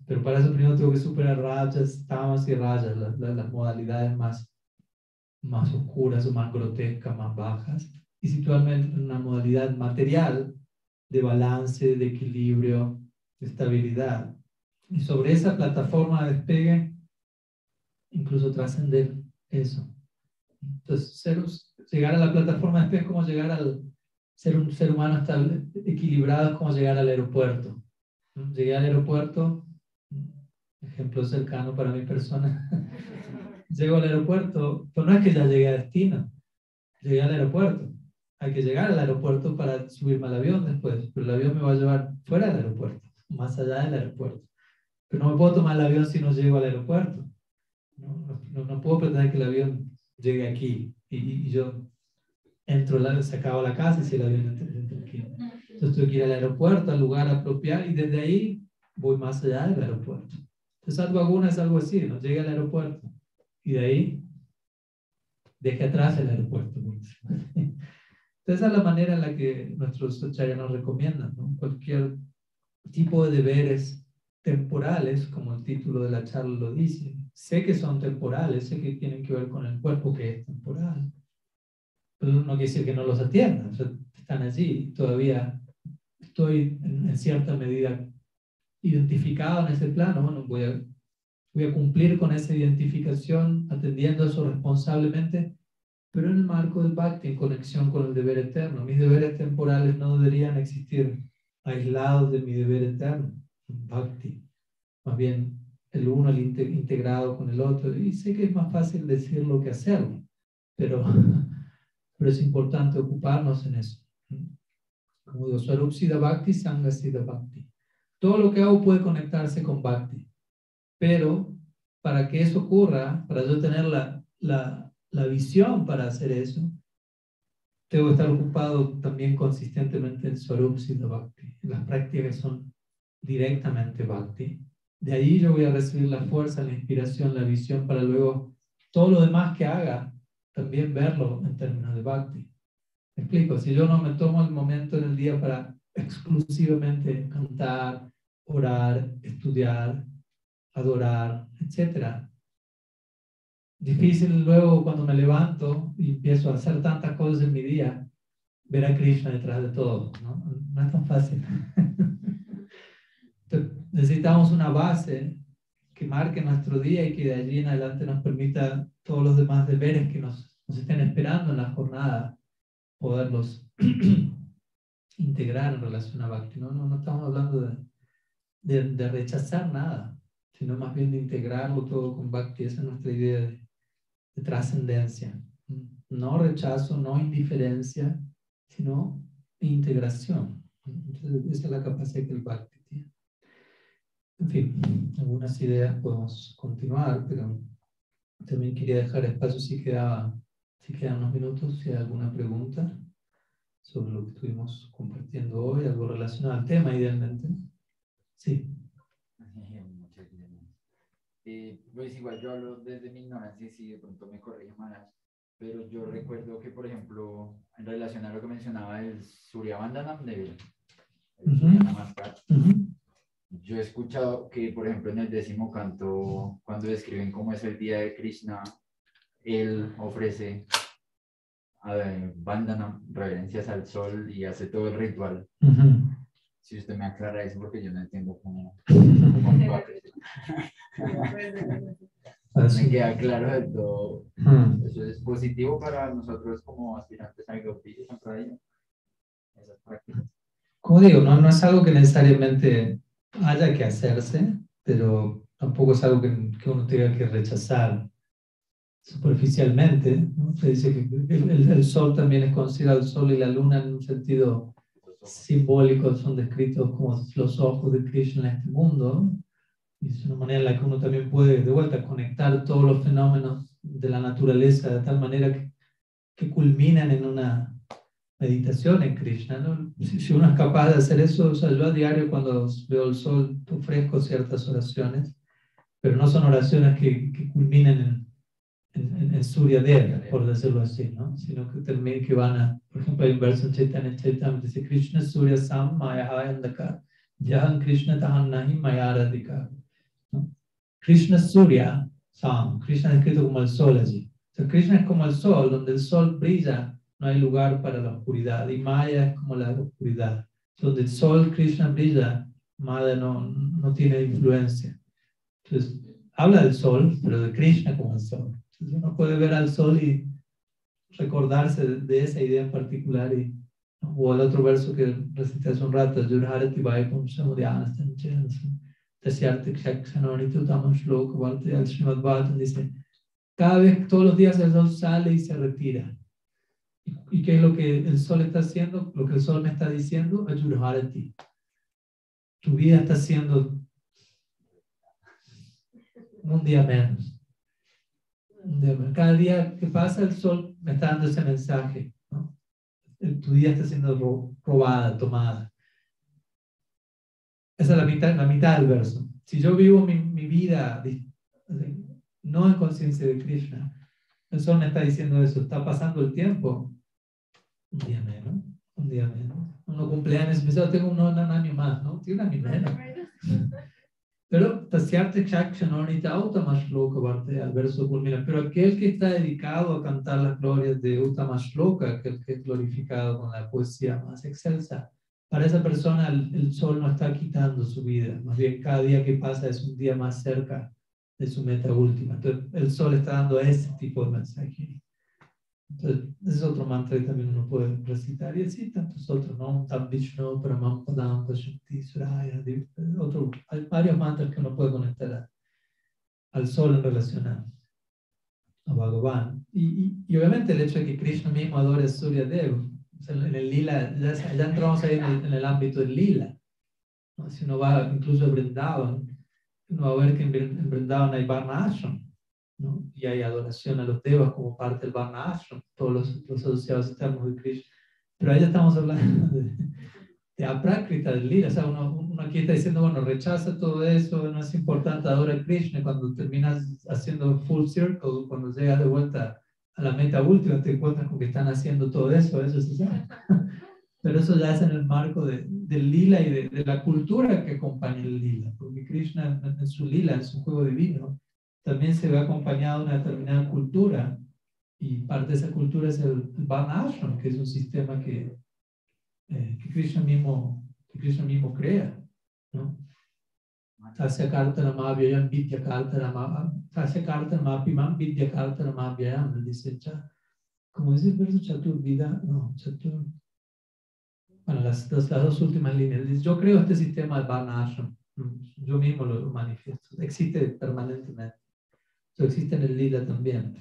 Pero para eso primero tengo que superar rayas, tamas y rayas, las, modalidades más, más oscuras o más grotescas, más bajas, y situarme en una modalidad material de balance, de equilibrio, estabilidad. Y sobre esa plataforma de despegue, incluso trascender eso. Entonces, llegar a la plataforma de despegue es como llegar al ser un ser humano estable, equilibrado, es como llegar al aeropuerto. Llegué al aeropuerto, ejemplo cercano para mi persona. Llego al aeropuerto, pero no es que ya llegué a destino, llegué al aeropuerto. Hay que llegar al aeropuerto para subirme al avión después, pero el avión me va a llevar fuera del aeropuerto, más allá del aeropuerto. Pero no me puedo tomar el avión si no llego al aeropuerto. No, no, puedo pretender que el avión llegue aquí y, yo entro, la, se acaba la casa y si el avión entra, aquí. Entonces tengo que ir al aeropuerto, al lugar apropiado y desde ahí voy más allá del aeropuerto. Entonces Advaguna es algo así, ¿no? Llega al aeropuerto y de ahí deje atrás el aeropuerto. Entonces esa es la manera en la que nuestros acharyas nos recomiendan, ¿no? Cualquier tipo de deberes temporales, como el título de la charla lo dice, sé que son temporales, sé que tienen que ver con el cuerpo que es temporal, pero no quiere decir que no los atiendan, están allí, todavía estoy en cierta medida identificado en ese plano, bueno, voy a, voy a cumplir con esa identificación, atendiendo eso responsablemente, pero en el marco del Bhakti, en conexión con el deber eterno. Mis deberes temporales no deberían existir aislados de mi deber eterno, Bhakti. Más bien, el uno el integrado con el otro. Y sé que es más fácil decirlo que hacerlo, pero, pero es importante ocuparnos en eso. Como digo, Swarupsida Bhakti, Sangasida Bhakti. Todo lo que hago puede conectarse con Bhakti. Pero para que eso ocurra, para yo tener la, la, la visión para hacer eso, que estar ocupado también consistentemente en Swarup Bhakti, en las prácticas son directamente Bhakti. De ahí yo voy a recibir la fuerza, la inspiración, la visión para luego todo lo demás que haga, también verlo en términos de Bhakti. Me explico, si yo no me tomo el momento en el día para exclusivamente cantar, orar, estudiar, adorar, etc. Difícil luego cuando me levanto y empiezo a hacer tantas cosas en mi día, ver a Krishna detrás de todo. No, no es tan fácil. necesitamos una base que marque nuestro día y que de allí en adelante nos permita todos los demás deberes que nos, nos estén esperando en la jornada, poderlos integrar en relación a Bhakti. No, no, no estamos hablando de, de, rechazar nada, sino más bien de integrarlo todo con Bhakti. Esa es nuestra idea de, trascendencia. no rechazo, no indiferencia, sino integración. Entonces, esa es la capacidad que el Bhakti tiene. En fin, algunas ideas podemos continuar, pero también quería dejar espacio si quedaba, si quedan unos minutos, si hay alguna pregunta sobre lo que estuvimos compartiendo hoy, algo relacionado al tema, idealmente. Sí. Eh, pues igual yo hablo desde mi ignorancia y si de pronto me corrige más, pero yo recuerdo que, por ejemplo, en relación a lo que mencionaba el Surya Bandanam de yo he escuchado que, por ejemplo, en el décimo canto, cuando describen cómo es el día de Krishna, él ofrece a Bandanam reverencias al sol y hace todo el ritual. Si usted me aclara eso, porque yo no entiendo cómo, cómo va a Me queda claro de todo. Hmm. Eso es positivo para nosotros como aspirantes a Gaudí Esas prácticas. Como digo, no, no es algo que necesariamente haya que hacerse, pero tampoco es algo que, que uno tenga que rechazar superficialmente. ¿no? Se dice que el, el, sol también es considerado el sol y la luna en un sentido simbólicos son descritos como los ojos de Krishna en este mundo. Y es una manera en la que uno también puede, de vuelta, conectar todos los fenómenos de la naturaleza de tal manera que, que culminan en una meditación en Krishna. ¿no? Si, uno es capaz de hacer eso, o sea, yo a diario cuando veo el sol ofrezco ciertas oraciones, pero no son oraciones que, que culminan en en, en, Surya Deva, por decirlo así, ¿no? sino que también que van a, por ejemplo, hay un verso en Chaitanya Chaitanya dice Krishna Surya Sam Maya Andaka, Jahan Krishna Tahan Nahi Maya Radhika. Krishna Surya Sam, Krishna es escrito como el sol allí. Sea, Krishna es como el sol, donde el sol brilla, no hay lugar para la oscuridad, y Maya es como la oscuridad. Donde el sol Krishna brilla, Maya no, no tiene influencia. Entonces, habla del sol, pero de Krishna como el sol uno puede ver al sol y recordarse de esa idea en particular. Y, o el otro verso que recité hace un rato, Yurharati Vaikum Samudyanastan Dice, cada vez, todos los días el sol sale y se retira. ¿Y qué es lo que el sol está haciendo? Lo que el sol me está diciendo, Ayurharati. Tu vida está siendo un día menos cada día que pasa el sol me está dando ese mensaje. ¿no? Tu día está siendo robada, tomada. Esa es la mitad, la mitad del verso. Si yo vivo mi, mi vida no en conciencia de Krishna, el sol me está diciendo eso, está pasando el tiempo, un día menos, un día menos. Uno cumpleaños, tengo un, un año más, ¿no? Tiene un año menos. Pero al verso culmina. Pero aquel que está dedicado a cantar las glorias de Uttamashloka, aquel que es glorificado con la poesía más excelsa, para esa persona el, el, sol no está quitando su vida. Más bien, cada día que pasa es un día más cerca de su meta última. Entonces, el sol está dando ese tipo de mensaje. Entonces, ese es otro mantra que también uno puede recitar. Y así tantos otros, ¿no? Tam Vishnu, Pashakti, Suraya, otro, hay varios mantras que uno puede conectar al sol en relación a, Bhagavan. Y, y, obviamente el hecho de que Krishna mismo adore a Surya Dev, en el lila, ya, ya entramos ahí en el, en el, ámbito del lila. ¿no? Si uno va incluso a Brindavan, uno va a ver que en, Brindavan hay Varna Ashram y hay adoración a los devas como parte del Varna Ashram, todos los, los asociados externos de Krishna. Pero ahí ya estamos hablando de, de del lila. O sea, uno, uno, aquí está diciendo, bueno, rechaza todo eso, no es importante, adora a Krishna. Cuando terminas haciendo full circle, cuando llegas de vuelta a la meta última, te encuentras con que están haciendo todo eso, eso es Pero eso ya es en el marco de, del lila y de, de, la cultura que acompaña el lila, porque Krishna en su lila, en su juego divino, también se ve acompañado de una determinada cultura y parte de esa cultura es el, Van que es un sistema que, eh, que, Krishna mismo, que Krishna mismo crea. ¿no? Tasya kartanamabhyayam vidya kartanamabhyayam Tasya kartanamabhyayam vidya kartanamabhyayam dice como dice el verso Chaturvida, no, Chatur, bueno, las, las, las, dos últimas líneas. Dice, yo creo este sistema de Varna yo mismo lo manifiesto, existe permanentemente. Eso existe en el lila también.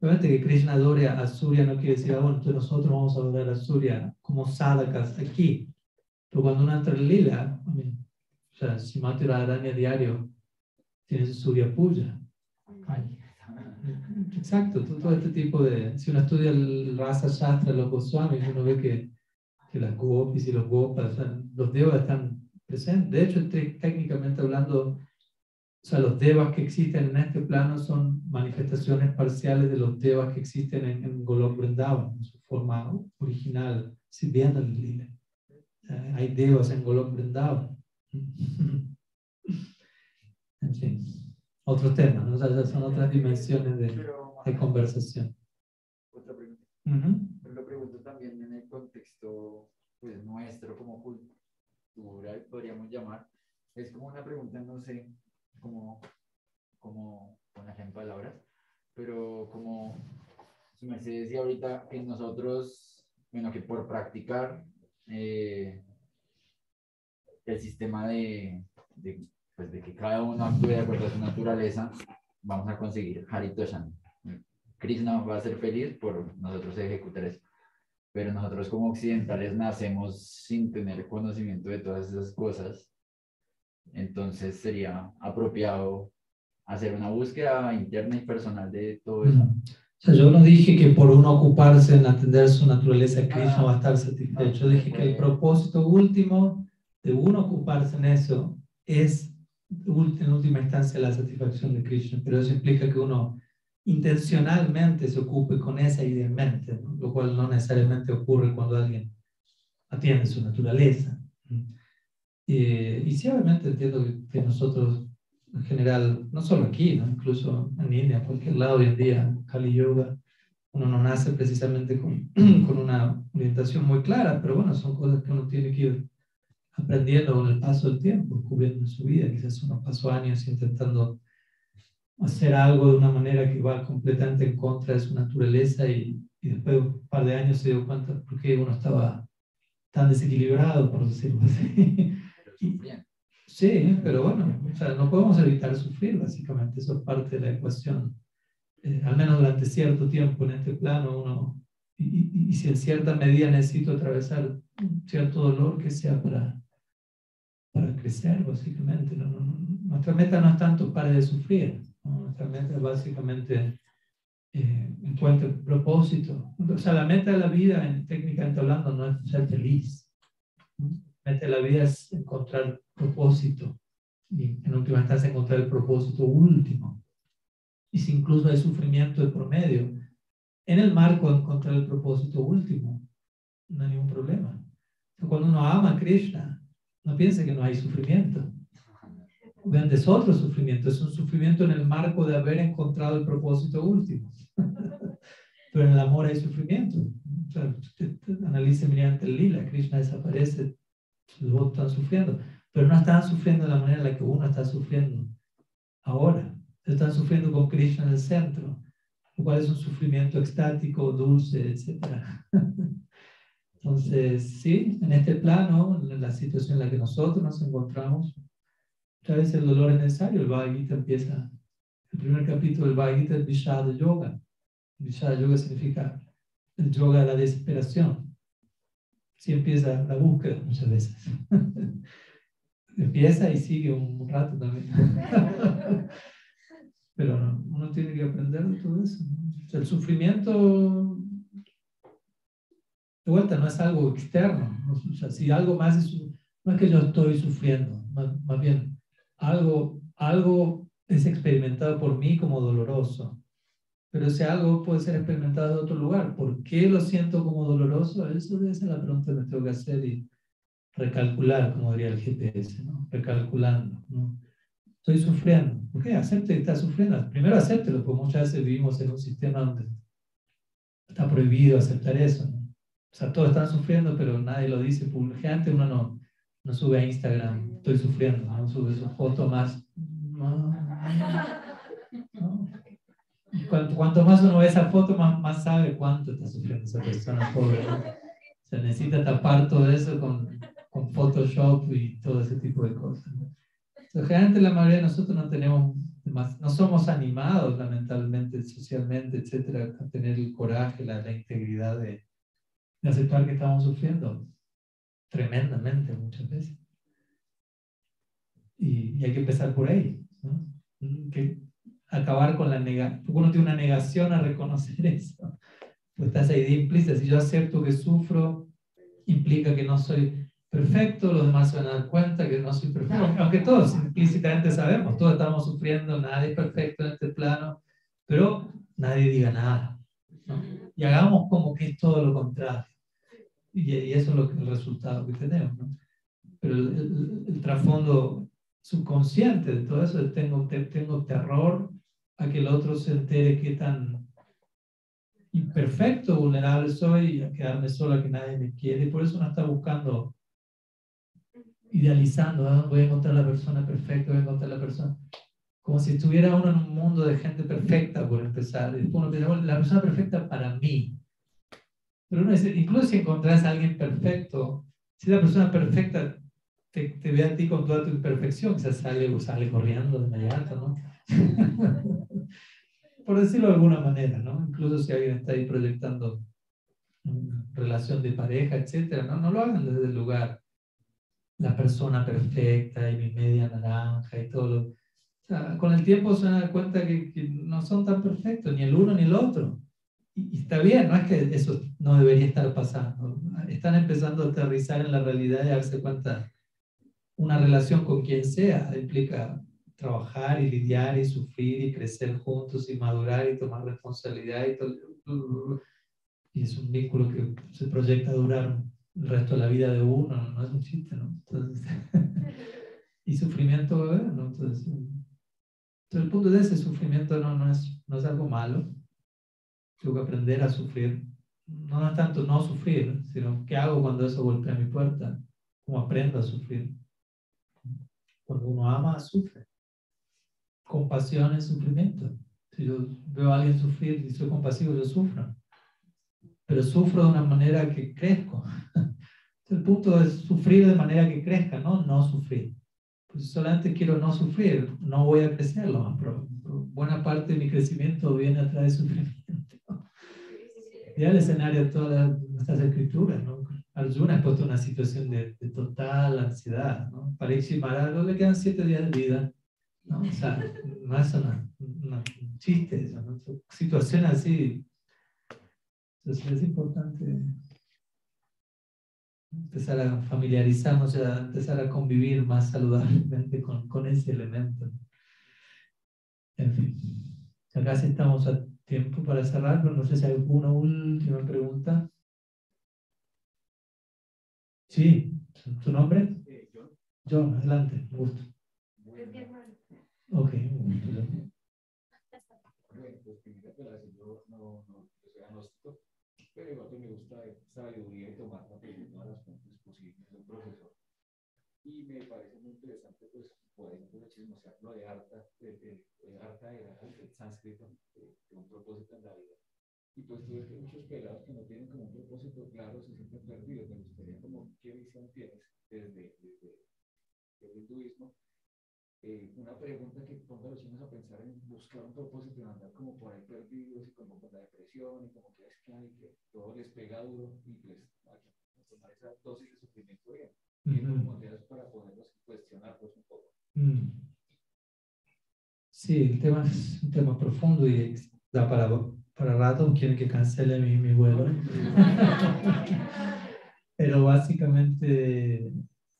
Obviamente que Krishna adore a Surya no quiere decir, ah, bueno, entonces nosotros vamos a adorar a Surya como sadhakas aquí. Pero cuando uno entra en lila, o sea, si Mati Radharani a diario tiene su Surya Puja. Exacto, todo este tipo de. Si uno estudia el Rasa Shastra, los Goswamis, uno ve que, que las gopis y los gopas, los devas están presentes. De hecho, técnicamente hablando, o sea, los devas que existen en este plano son manifestaciones parciales de los devas que existen en, en Golok Vrindavan, en su forma original, sirviendo en lila. hay devas en Golok Vrindavan. en fin, otro tema, ¿no? o sea, son otras dimensiones de, de conversación. Otra pregunta. Lo pregunto también en el contexto pues, nuestro como cultural, podríamos llamar. Es como una pregunta, no sé, como, como poner en palabras, pero como su merced decía ahorita que nosotros, bueno, que por practicar eh, el sistema de, de, pues de, que cada uno actúe de acuerdo a su naturaleza, vamos a conseguir Haritoshan. Krishna va a ser feliz por nosotros ejecutar eso. Pero nosotros como occidentales nacemos sin tener conocimiento de todas esas cosas entonces sería apropiado hacer una búsqueda interna y personal de todo eso. O sea, yo no dije que por uno ocuparse en atender su naturaleza, Krishna va a estar satisfecho. Yo dije que el propósito último de uno ocuparse en eso es, en última instancia, la satisfacción de Krishna. Pero eso implica que uno intencionalmente se ocupe con esa idea en mente, lo cual no necesariamente ocurre cuando alguien atiende su naturaleza. Eh, y sí, obviamente entiendo que, nosotros, en general, no solo aquí, ¿no? incluso en India, cualquier lado hoy en día, Kali Yoga, uno no nace precisamente con, con una orientación muy clara, pero bueno, son cosas que uno tiene que ir aprendiendo con el paso del tiempo, descubriendo en su vida. Quizás uno pasó años intentando hacer algo de una manera que va completamente en contra de su naturaleza y, y después de un par de años se dio cuenta por qué uno estaba tan desequilibrado, por decirlo así. Sí, pero bueno, o sea, no podemos evitar sufrir, básicamente, eso es parte de la ecuación. Eh, al menos durante cierto tiempo en este plano, uno, y, y, si en cierta medida necesito atravesar cierto dolor que sea para, para crecer, básicamente. No, no, nuestra meta no es tanto para de sufrir, nuestra meta básicamente eh, encuentre propósito. O sea, la meta de la vida, en, técnicamente hablando, no es ser feliz la vida es encontrar propósito y en última instancia encontrar el propósito último. Y si incluso hay sufrimiento de promedio, en el marco de encontrar el propósito último, no hay ningún problema. Cuando uno ama a Krishna, no piense que no hay sufrimiento. Obviamente es otro sufrimiento, es un sufrimiento en el marco de haber encontrado el propósito último. Pero en el amor hay sufrimiento. O sea, analice mediante el lila, Krishna desaparece los otros están sufriendo, pero no están sufriendo de la manera en la que uno está sufriendo ahora. Están sufriendo con Krishna en el centro, lo cual es un sufrimiento extático, dulce, etc. Entonces, sí, en este plano, en la situación en la que nosotros nos encontramos, muchas veces el dolor es necesario. El Bhagavad Gita empieza, el primer capítulo del Bhagavad Gita es Vishada Yoga. Vishada Yoga significa el yoga de la desesperación si empieza la búsqueda muchas veces. empieza y sigue un rato también. Pero no, uno tiene que aprender de todo eso. el sufrimiento, de vuelta, no es algo externo. O sea, si algo más es, no es que yo estoy sufriendo, más, más bien, algo, algo es experimentado por mí como doloroso pero si algo puede ser experimentado en otro lugar, ¿por qué lo siento como doloroso? Eso debe ser la pregunta que tengo que hacer y recalcular, como diría el GPS, ¿no? recalculando. ¿no? Estoy sufriendo. ¿Por Acepte que está sufriendo. Primero acéptelo, porque muchas veces vivimos en un sistema donde está prohibido aceptar eso. ¿no? O sea, todos están sufriendo, pero nadie lo dice públicamente. Uno no, no sube a Instagram, estoy sufriendo, no sube su foto más. No, cuanto, más uno ve esa foto, más, más sabe cuánto está sufriendo esa persona pobre. Se necesita tapar todo eso con, con Photoshop y todo ese tipo de cosas. Generalmente la mayoría de nosotros no tenemos no somos animados lamentablemente, socialmente, etcétera, a tener el coraje, la, la integridad de, de, aceptar que estamos sufriendo tremendamente muchas veces. Y, y hay que empezar por ahí, ¿no? Que acabar con la negación, uno tiene una negación a reconocer eso. Pues está esa idea implícita, si yo acepto que sufro, implica que no soy perfecto, los demás se van a dar cuenta que no soy perfecto, aunque todos implícitamente sabemos, todos estamos sufriendo, nadie es perfecto en este plano, pero nadie diga nada. Y hagamos como que es todo lo contrario. Y, eso es lo que, el resultado que tenemos. ¿no? Pero el, trasfondo subconsciente de todo eso es tengo, tengo terror a que el otro se entere qué tan imperfecto, vulnerable soy, a quedarme solo, a que nadie me quiere. Y por eso uno está buscando idealizando, ¿ah? voy a encontrar la persona perfecta, voy a encontrar la persona. Como si estuviera uno en un mundo de gente perfecta, por empezar. Y después uno piensa, la persona perfecta para mí. Pero uno dice, incluso si encontrás a alguien perfecto, si la persona perfecta te, te ve a ti con toda tu imperfección, quizás sale, sale corriendo de inmediato, ¿no? por decirlo de alguna manera, ¿no? Incluso si alguien está ahí proyectando relación de pareja, etcétera, ¿no? No lo hagan desde el lugar la persona perfecta y mi media naranja y todo. con el tiempo se dan cuenta que, no son tan perfectos, ni el uno ni el otro. Y, está bien, no es que eso no debería estar pasando. Están empezando a aterrizar en la realidad y darse cuenta. Una relación con quien sea implica trabajar y lidiar y sufrir y crecer juntos y madurar y tomar responsabilidad y todo. Y es un vínculo que se proyecta a durar el resto de la vida de uno, no, es un chiste, ¿no? Entonces, y sufrimiento ¿no? Entonces, el punto de ese sufrimiento no, no, es, no es algo malo. Tengo que aprender a sufrir. No es tanto no sufrir, sino qué hago cuando eso golpea mi puerta. ¿Cómo aprendo a sufrir? Cuando uno ama, sufre. Compasión es sufrimiento. Si yo veo a alguien sufrir y soy compasivo, yo sufro pero sufro de una manera que crezco. El punto es sufrir de manera que crezca, no no sufrir. Pues solamente quiero no sufrir, no voy a crecer lo más Buena parte de mi crecimiento viene a través de sufrimiento. Ya el escenario de todas nuestras escrituras, ¿no? Arjuna es puesto una situación de, total ansiedad, ¿no? Para Maharaj le quedan siete días de vida, ¿no? O sea, no es una, chiste eso, ¿no? Situación así entonces es importante empezar a familiarizarnos, a empezar a convivir más saludablemente con, con ese elemento. En fin, acá sí estamos a tiempo para cerrar, pero no sé si hay alguna última pregunta. Sí, ¿tu nombre? John. John, adelante, un gusto. Ok, un gusto. pero igual que me gusta sabiduría y tomar todas las fuentes posibles de un profesor. Y me parece muy interesante, pues, por ejemplo, chismosear lo de Arta, de, de, de Arta era el sánscrito, de, de, un propósito en la vida. Y pues tú ves que muchos pelados que no tienen como un propósito claro se sienten perdidos. Me gustaría como qué visión tienes desde, desde el hinduismo eh, una pregunta que ponga a los chinos a pensar en buscar un propósito, en andar como por ahí perdidos y como con la depresión y como que es que, que todo les pega duro y pues tomar esa dosis de sufrimiento bien. Y uh -huh. para poderlos cuestionar pues, un poco. Mm. Sí, el tema es un tema profundo y da para, para rato. Quieren que cancele mi, mi vuelo. Pero básicamente,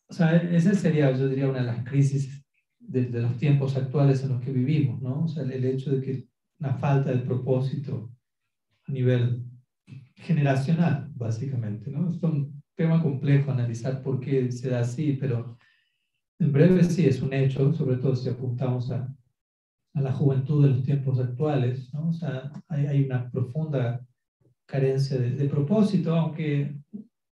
o sea, esa sería, yo diría, una de las crisis de, los tiempos actuales en los que vivimos, ¿no? O sea, el, hecho de que una falta de propósito a nivel generacional, básicamente, ¿no? Es un tema complejo analizar por qué se da así, pero en breve sí es un hecho, sobre todo si apuntamos a, a la juventud de los tiempos actuales, ¿no? O sea, hay, hay una profunda carencia de, de, propósito, aunque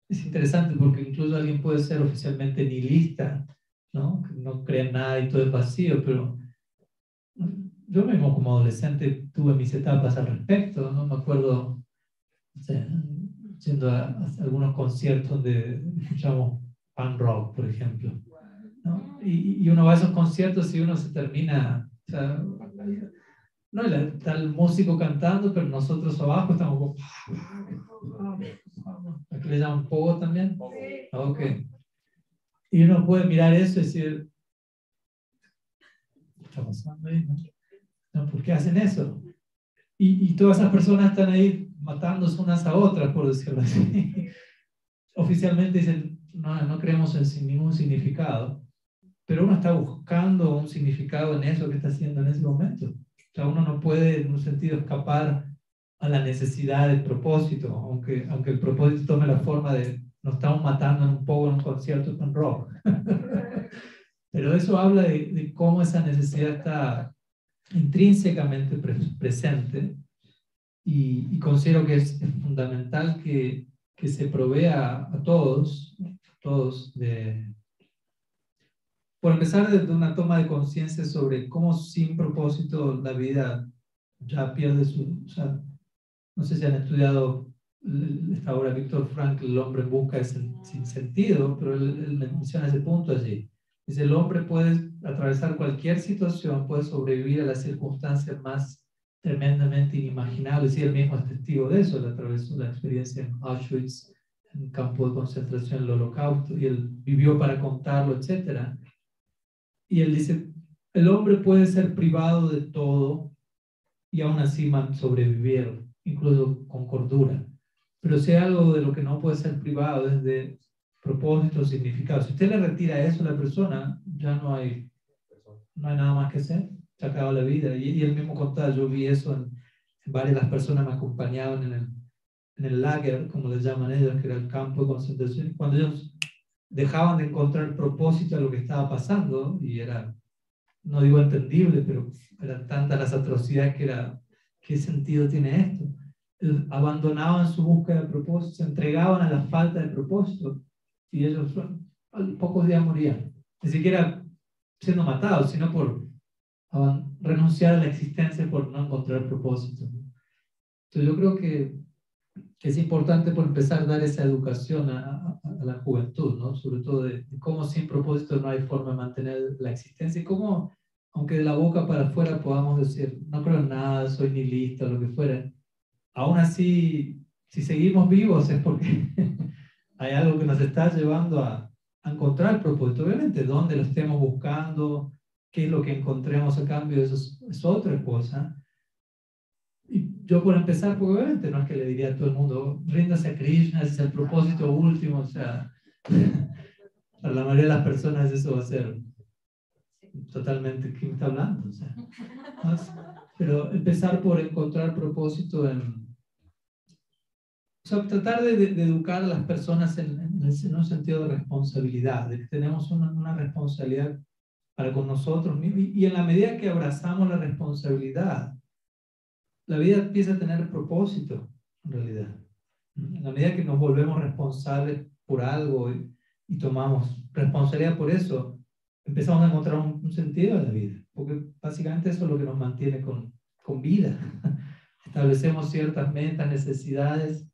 es interesante porque incluso alguien puede ser oficialmente nihilista ¿no? No creen nada y todo es vacío, pero yo mismo como adolescente tuve mis etapas al respecto, ¿no? Me acuerdo, yendo a, algunos conciertos donde escuchamos punk rock, por ejemplo, ¿no? Y, Y, uno va a esos conciertos y uno se termina, o sea, no, está el músico cantando, pero nosotros abajo estamos como, ¿Aquí le llaman pogo también? Ok. Y uno puede mirar eso y decir, ¿qué está pasando ahí? ¿Por qué hacen eso? Y, y, todas esas personas están ahí matándose unas a otras, por decirlo así. Oficialmente dicen, no, no creemos en ningún significado, pero uno está buscando un significado en eso que está haciendo en ese momento. O sea, uno no puede, en un sentido, escapar a la necesidad del propósito, aunque, aunque el propósito tome la forma de nos estamos matando en un poco en un concierto con rock. Pero eso habla de, de, cómo esa necesidad está intrínsecamente presente y, y, considero que es, fundamental que, que, se provea a todos, a todos de, por empezar desde una toma de conciencia sobre cómo sin propósito la vida ya pierde su... O sea, no sé si han estudiado esta obra de Víctor Frank, El hombre en busca de sin sentido, pero él, él, menciona ese punto allí. Dice, el hombre puede atravesar cualquier situación, puede sobrevivir a las circunstancias más tremendamente inimaginables, y él mismo es testigo de eso, él atravesó la experiencia en Auschwitz, en campo de concentración, el holocausto, y él vivió para contarlo, etc. Y él dice, el hombre puede ser privado de todo y aún así sobrevivir, incluso con cordura. Pero si hay algo de lo que no puede ser privado es de propósito, significado. Si usted le retira eso a la persona, ya no hay, no hay nada más que hacer. Se ha acabado la vida. Y, y él mismo contaba, yo vi eso en, varias de las personas me acompañaban en el, en el lager, como les llaman ellos, que era el campo de concentración. Cuando ellos dejaban de encontrar propósito a lo que estaba pasando, y era, no digo entendible, pero eran tantas las atrocidades que era, ¿qué sentido tiene esto? Abandonaban su búsqueda de propósito, se entregaban a la falta de propósito, y ellos a pocos días morían, ni siquiera siendo matados, sino por renunciar a la existencia por no encontrar propósito. Entonces yo creo que, es importante por empezar a dar esa educación a, a, la juventud, ¿no? sobre todo de, cómo sin propósito no hay forma de mantener la existencia y cómo, aunque de la boca para afuera podamos decir, no creo en nada, soy ni listo, lo que fuera, aún así, si seguimos vivos es porque hay algo que nos está llevando a, a encontrar propósito. Obviamente, dónde lo estemos buscando, qué es lo que encontremos a cambio, eso es, otra cosa. Yo por empezar, porque obviamente no es que le diría a todo el mundo, ríndase a Krishna, ese es el propósito último, o sea, para la mayoría de las personas eso va a ser totalmente, ¿quién está hablando? O sea, pero empezar por encontrar propósito en, tratar de, de, educar a las personas en, en, un sentido de responsabilidad, de que tenemos una, una responsabilidad para con nosotros y, y en la medida que abrazamos la responsabilidad, la vida empieza a tener propósito, en realidad. En la medida que nos volvemos responsables por algo y, tomamos responsabilidad por eso, empezamos a encontrar un, sentido a la vida, porque básicamente eso es lo que nos mantiene con, con vida. Establecemos ciertas metas, necesidades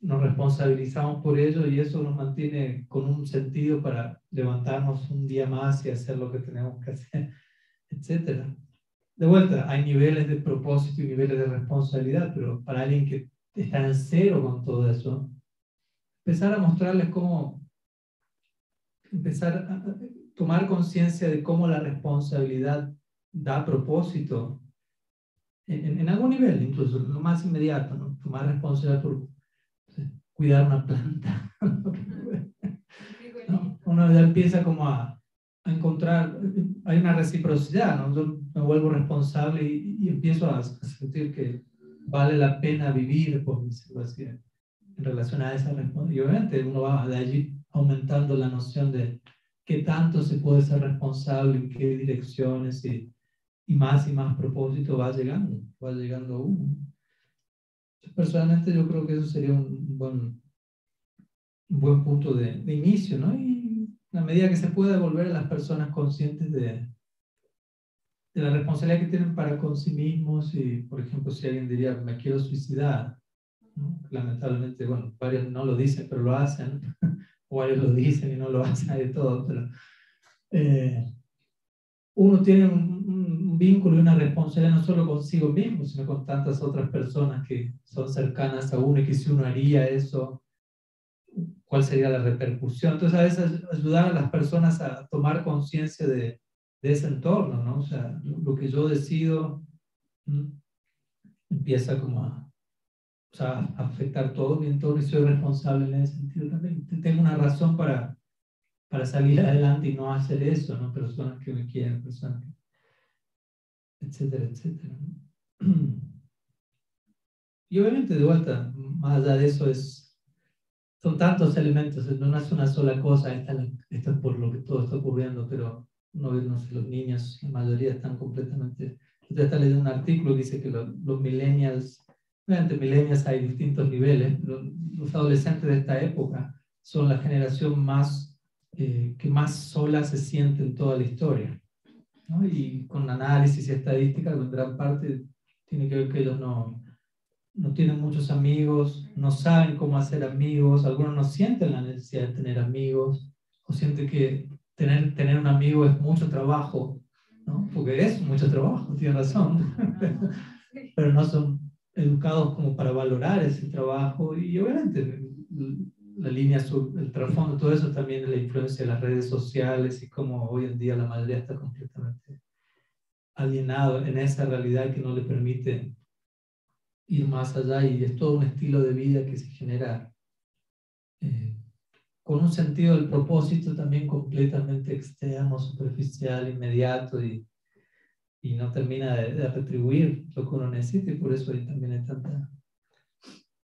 nos responsabilizamos por ello y eso nos mantiene con un sentido para levantarnos un día más y hacer lo que tenemos que hacer, etc. De vuelta, hay niveles de propósito y niveles de responsabilidad, pero para alguien que está en cero con todo eso, empezar a mostrarles cómo, empezar a tomar conciencia de cómo la responsabilidad da propósito en, en, algún nivel, incluso lo más inmediato, ¿no? tomar responsabilidad por cuidar una planta. ¿no? Uno ya empieza como a, a, encontrar, hay una reciprocidad, ¿no? yo me vuelvo responsable y, y empiezo a, sentir que vale la pena vivir, por decirlo así, en relación a esa responsabilidad. Y obviamente uno va de allí aumentando la noción de qué tanto se puede ser responsable, en qué direcciones y, y más y más propósito va llegando, va llegando uno. Personalmente yo creo que eso sería un buen, un buen punto de, de inicio, ¿no? Y a medida que se pueda volver a las personas conscientes de, de la responsabilidad que tienen para con sí mismos y, por ejemplo, si alguien diría, me quiero suicidar, ¿no? lamentablemente, bueno, varios no lo dicen, pero lo hacen, o varios lo dicen y no lo hacen, hay de todo, pero... Eh, uno tiene un, un vínculo y una responsabilidad no solo consigo mismo, sino con tantas otras personas que son cercanas a uno y que si uno haría eso, cuál sería la repercusión. Entonces, a veces ayudar a las personas a tomar conciencia de, de, ese entorno, ¿no? O sea, lo, que yo decido empieza como a, o sea, afectar todo mi entorno y soy responsable en ese sentido también. Tengo una razón para, para salir adelante y no hacer eso, ¿no? Personas que me quieren, personas que, etcétera, etcétera. Y obviamente, de vuelta, más allá de eso, es, son tantos elementos, no es una sola cosa, esta, es por lo que todo está ocurriendo, pero no, no sé, los niños, la mayoría están completamente... Usted está leyendo un artículo que dice que los, los millennials entre milenios hay distintos niveles, los adolescentes de esta época son la generación más, eh, que más sola se siente en toda la historia. ¿no? Y con análisis y estadística, en gran parte tiene que ver que ellos no, no tienen muchos amigos, no saben cómo hacer amigos, algunos no sienten la necesidad de tener amigos, o sienten que tener, tener un amigo es mucho trabajo, ¿no? porque es mucho trabajo, tiene razón, pero no son educados como para valorar ese trabajo y obviamente la línea, el trasfondo, todo eso también es la influencia de las redes sociales y como hoy en día la mayoría está completamente alienado en esa realidad que no le permite ir más allá y es todo un estilo de vida que se genera eh, con un sentido del propósito también completamente externo, superficial, inmediato y y no termina de, retribuir lo que uno necesita y por eso ahí también hay tanta,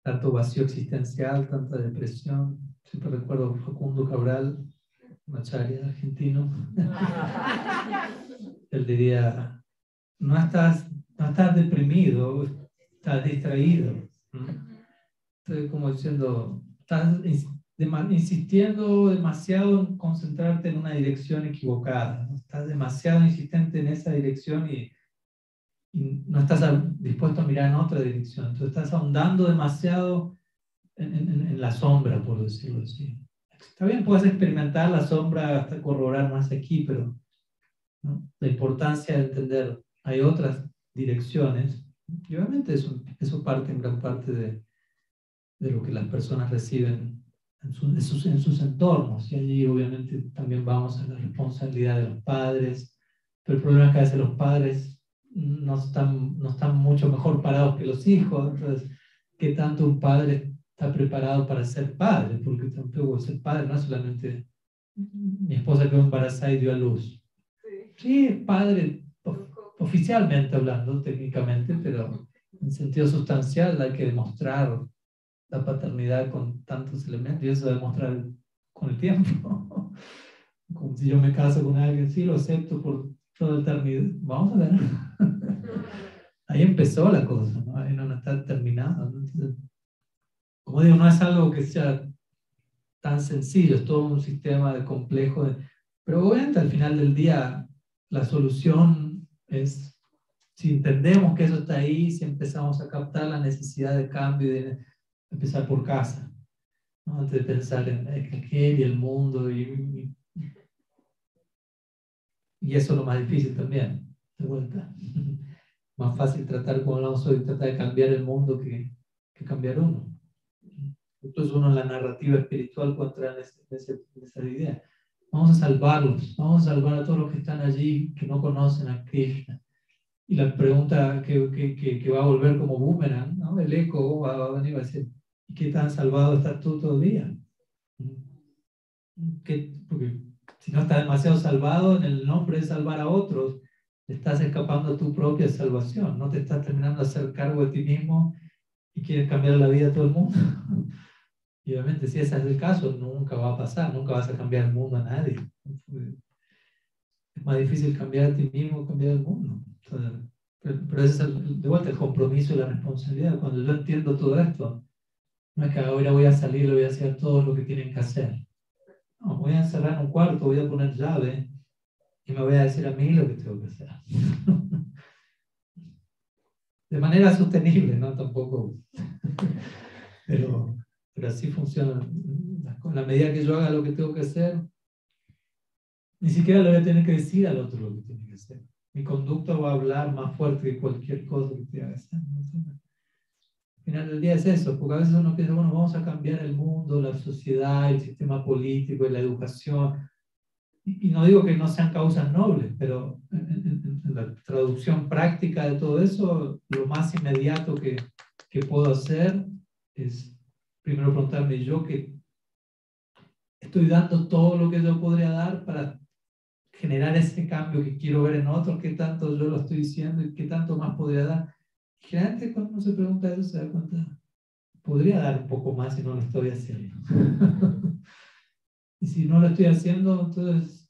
tanto vacío existencial, tanta depresión. Siempre recuerdo Facundo Cabral, macharia argentino. Él diría, no estás, no estás deprimido, estás distraído. Estoy como diciendo, estás insistiendo demasiado en concentrarte en una dirección equivocada. Estás demasiado insistente en esa dirección y, no estás dispuesto a mirar en otra dirección. Entonces estás ahondando demasiado en, la sombra, por decirlo así. Está bien, puedes experimentar la sombra hasta corroborar más aquí, pero la importancia de entender, hay otras direcciones. Y obviamente eso, eso parte en gran parte de, de lo que las personas reciben en, sus, en sus entornos. Y allí obviamente también vamos a la responsabilidad de los padres. Pero el problema es que a veces los padres no están, no están mucho mejor parados que los hijos. Entonces, ¿qué tanto un padre está preparado para ser padre? Porque tampoco ser padre no es solamente mi esposa quedó embarazada y dio a luz. Sí, es padre oficialmente hablando, técnicamente, pero en sentido sustancial hay que demostrar la paternidad con tantos elementos y eso demostrar con el tiempo. Como si yo me caso con alguien, sí, lo acepto por toda eternidad. Vamos a ver. Ahí empezó la cosa, ¿no? Ahí no está terminado. como digo, no es algo que sea tan sencillo, es todo un sistema de complejo. pero obviamente al final del día la solución es, si entendemos que eso está ahí, si empezamos a captar la necesidad de cambio, de, empezar por casa, antes de pensar en aquel y el mundo. Y, y eso es lo más difícil también, de vuelta. más fácil tratar, como hablamos hoy, tratar de cambiar el mundo que, que cambiar uno. Entonces uno en la narrativa espiritual contra esa idea. Vamos a salvarlos, vamos a salvar a todos los que están allí, que no conocen a Krishna. Y la pregunta que, que, que va a volver como boomerang, ¿no? el eco va, a venir a decir, ¿Y qué tan salvado estás tú todavía? Porque si no estás demasiado salvado en el nombre de salvar a otros, estás escapando a tu propia salvación. No te estás terminando de hacer cargo de ti mismo y quieres cambiar la vida de todo el mundo. y obviamente, si ese es el caso, nunca va a pasar, nunca vas a cambiar el mundo a nadie. Es más difícil cambiar a ti mismo cambiar el mundo. pero, ese es de vuelta el compromiso y la responsabilidad. Cuando yo entiendo todo esto, no es que ahora voy a salir y voy a hacer todo lo que tienen que hacer. No, voy a encerrar en un cuarto, voy a poner llave y me voy a decir a mí lo que tengo que hacer. De manera sostenible, ¿no? Tampoco. Pero, pero así funciona. Con la medida que yo haga lo que tengo que hacer, Ni siquiera le voy a tener que decir al otro lo que tiene que hacer. Mi conducta va a hablar más fuerte que cualquier cosa que tenga que. Al final del día es eso, porque a veces uno piensa, bueno, vamos a cambiar el mundo, la sociedad, el sistema político la educación. Y, no digo que no sean causas nobles, pero en, la traducción práctica de todo eso, lo más inmediato que, que puedo hacer es primero preguntarme yo que estoy dando todo lo que yo podría dar para generar ese cambio que quiero ver en otros, qué tanto yo lo estoy diciendo y qué tanto más podría dar. Generalmente cuando uno se pregunta eso se da cuenta, podría dar un poco más si no lo estoy haciendo. y si no lo estoy haciendo, entonces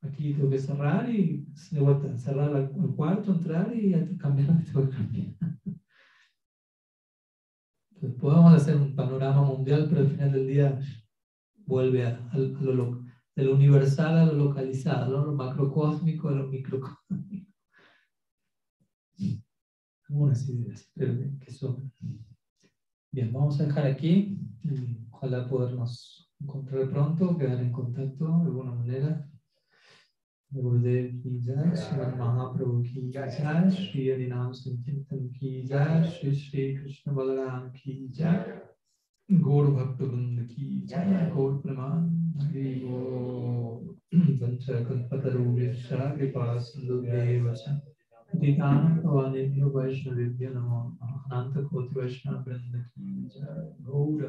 aquí tengo que cerrar y de vuelta, cerrar el cuarto, entrar y cambiar lo que tengo que cambiar. Entonces podemos hacer un panorama mundial, pero al final del día vuelve a, lo, de lo universal a lo localizado, ¿no? lo macrocósmico a lo microcósmico. Algunas ideas, pero que son. Bien, vamos a dejar aquí. Ojalá podernos encontrar pronto, quedar en contacto de alguna manera. گردیو کی جائے سمن مہا پربھو کی جائے شری ہری نام سن چنتن کی جائے شری شری کرشن بلرام کی جائے گور بھکت بند کی جائے گور پرمان بنچ گنپت روبی اشرا کے پاس دیو بچن دیتان پوانے بھیو بیشن ویبیا نمو آنانت کھوتی بیشن برند کی جائے گور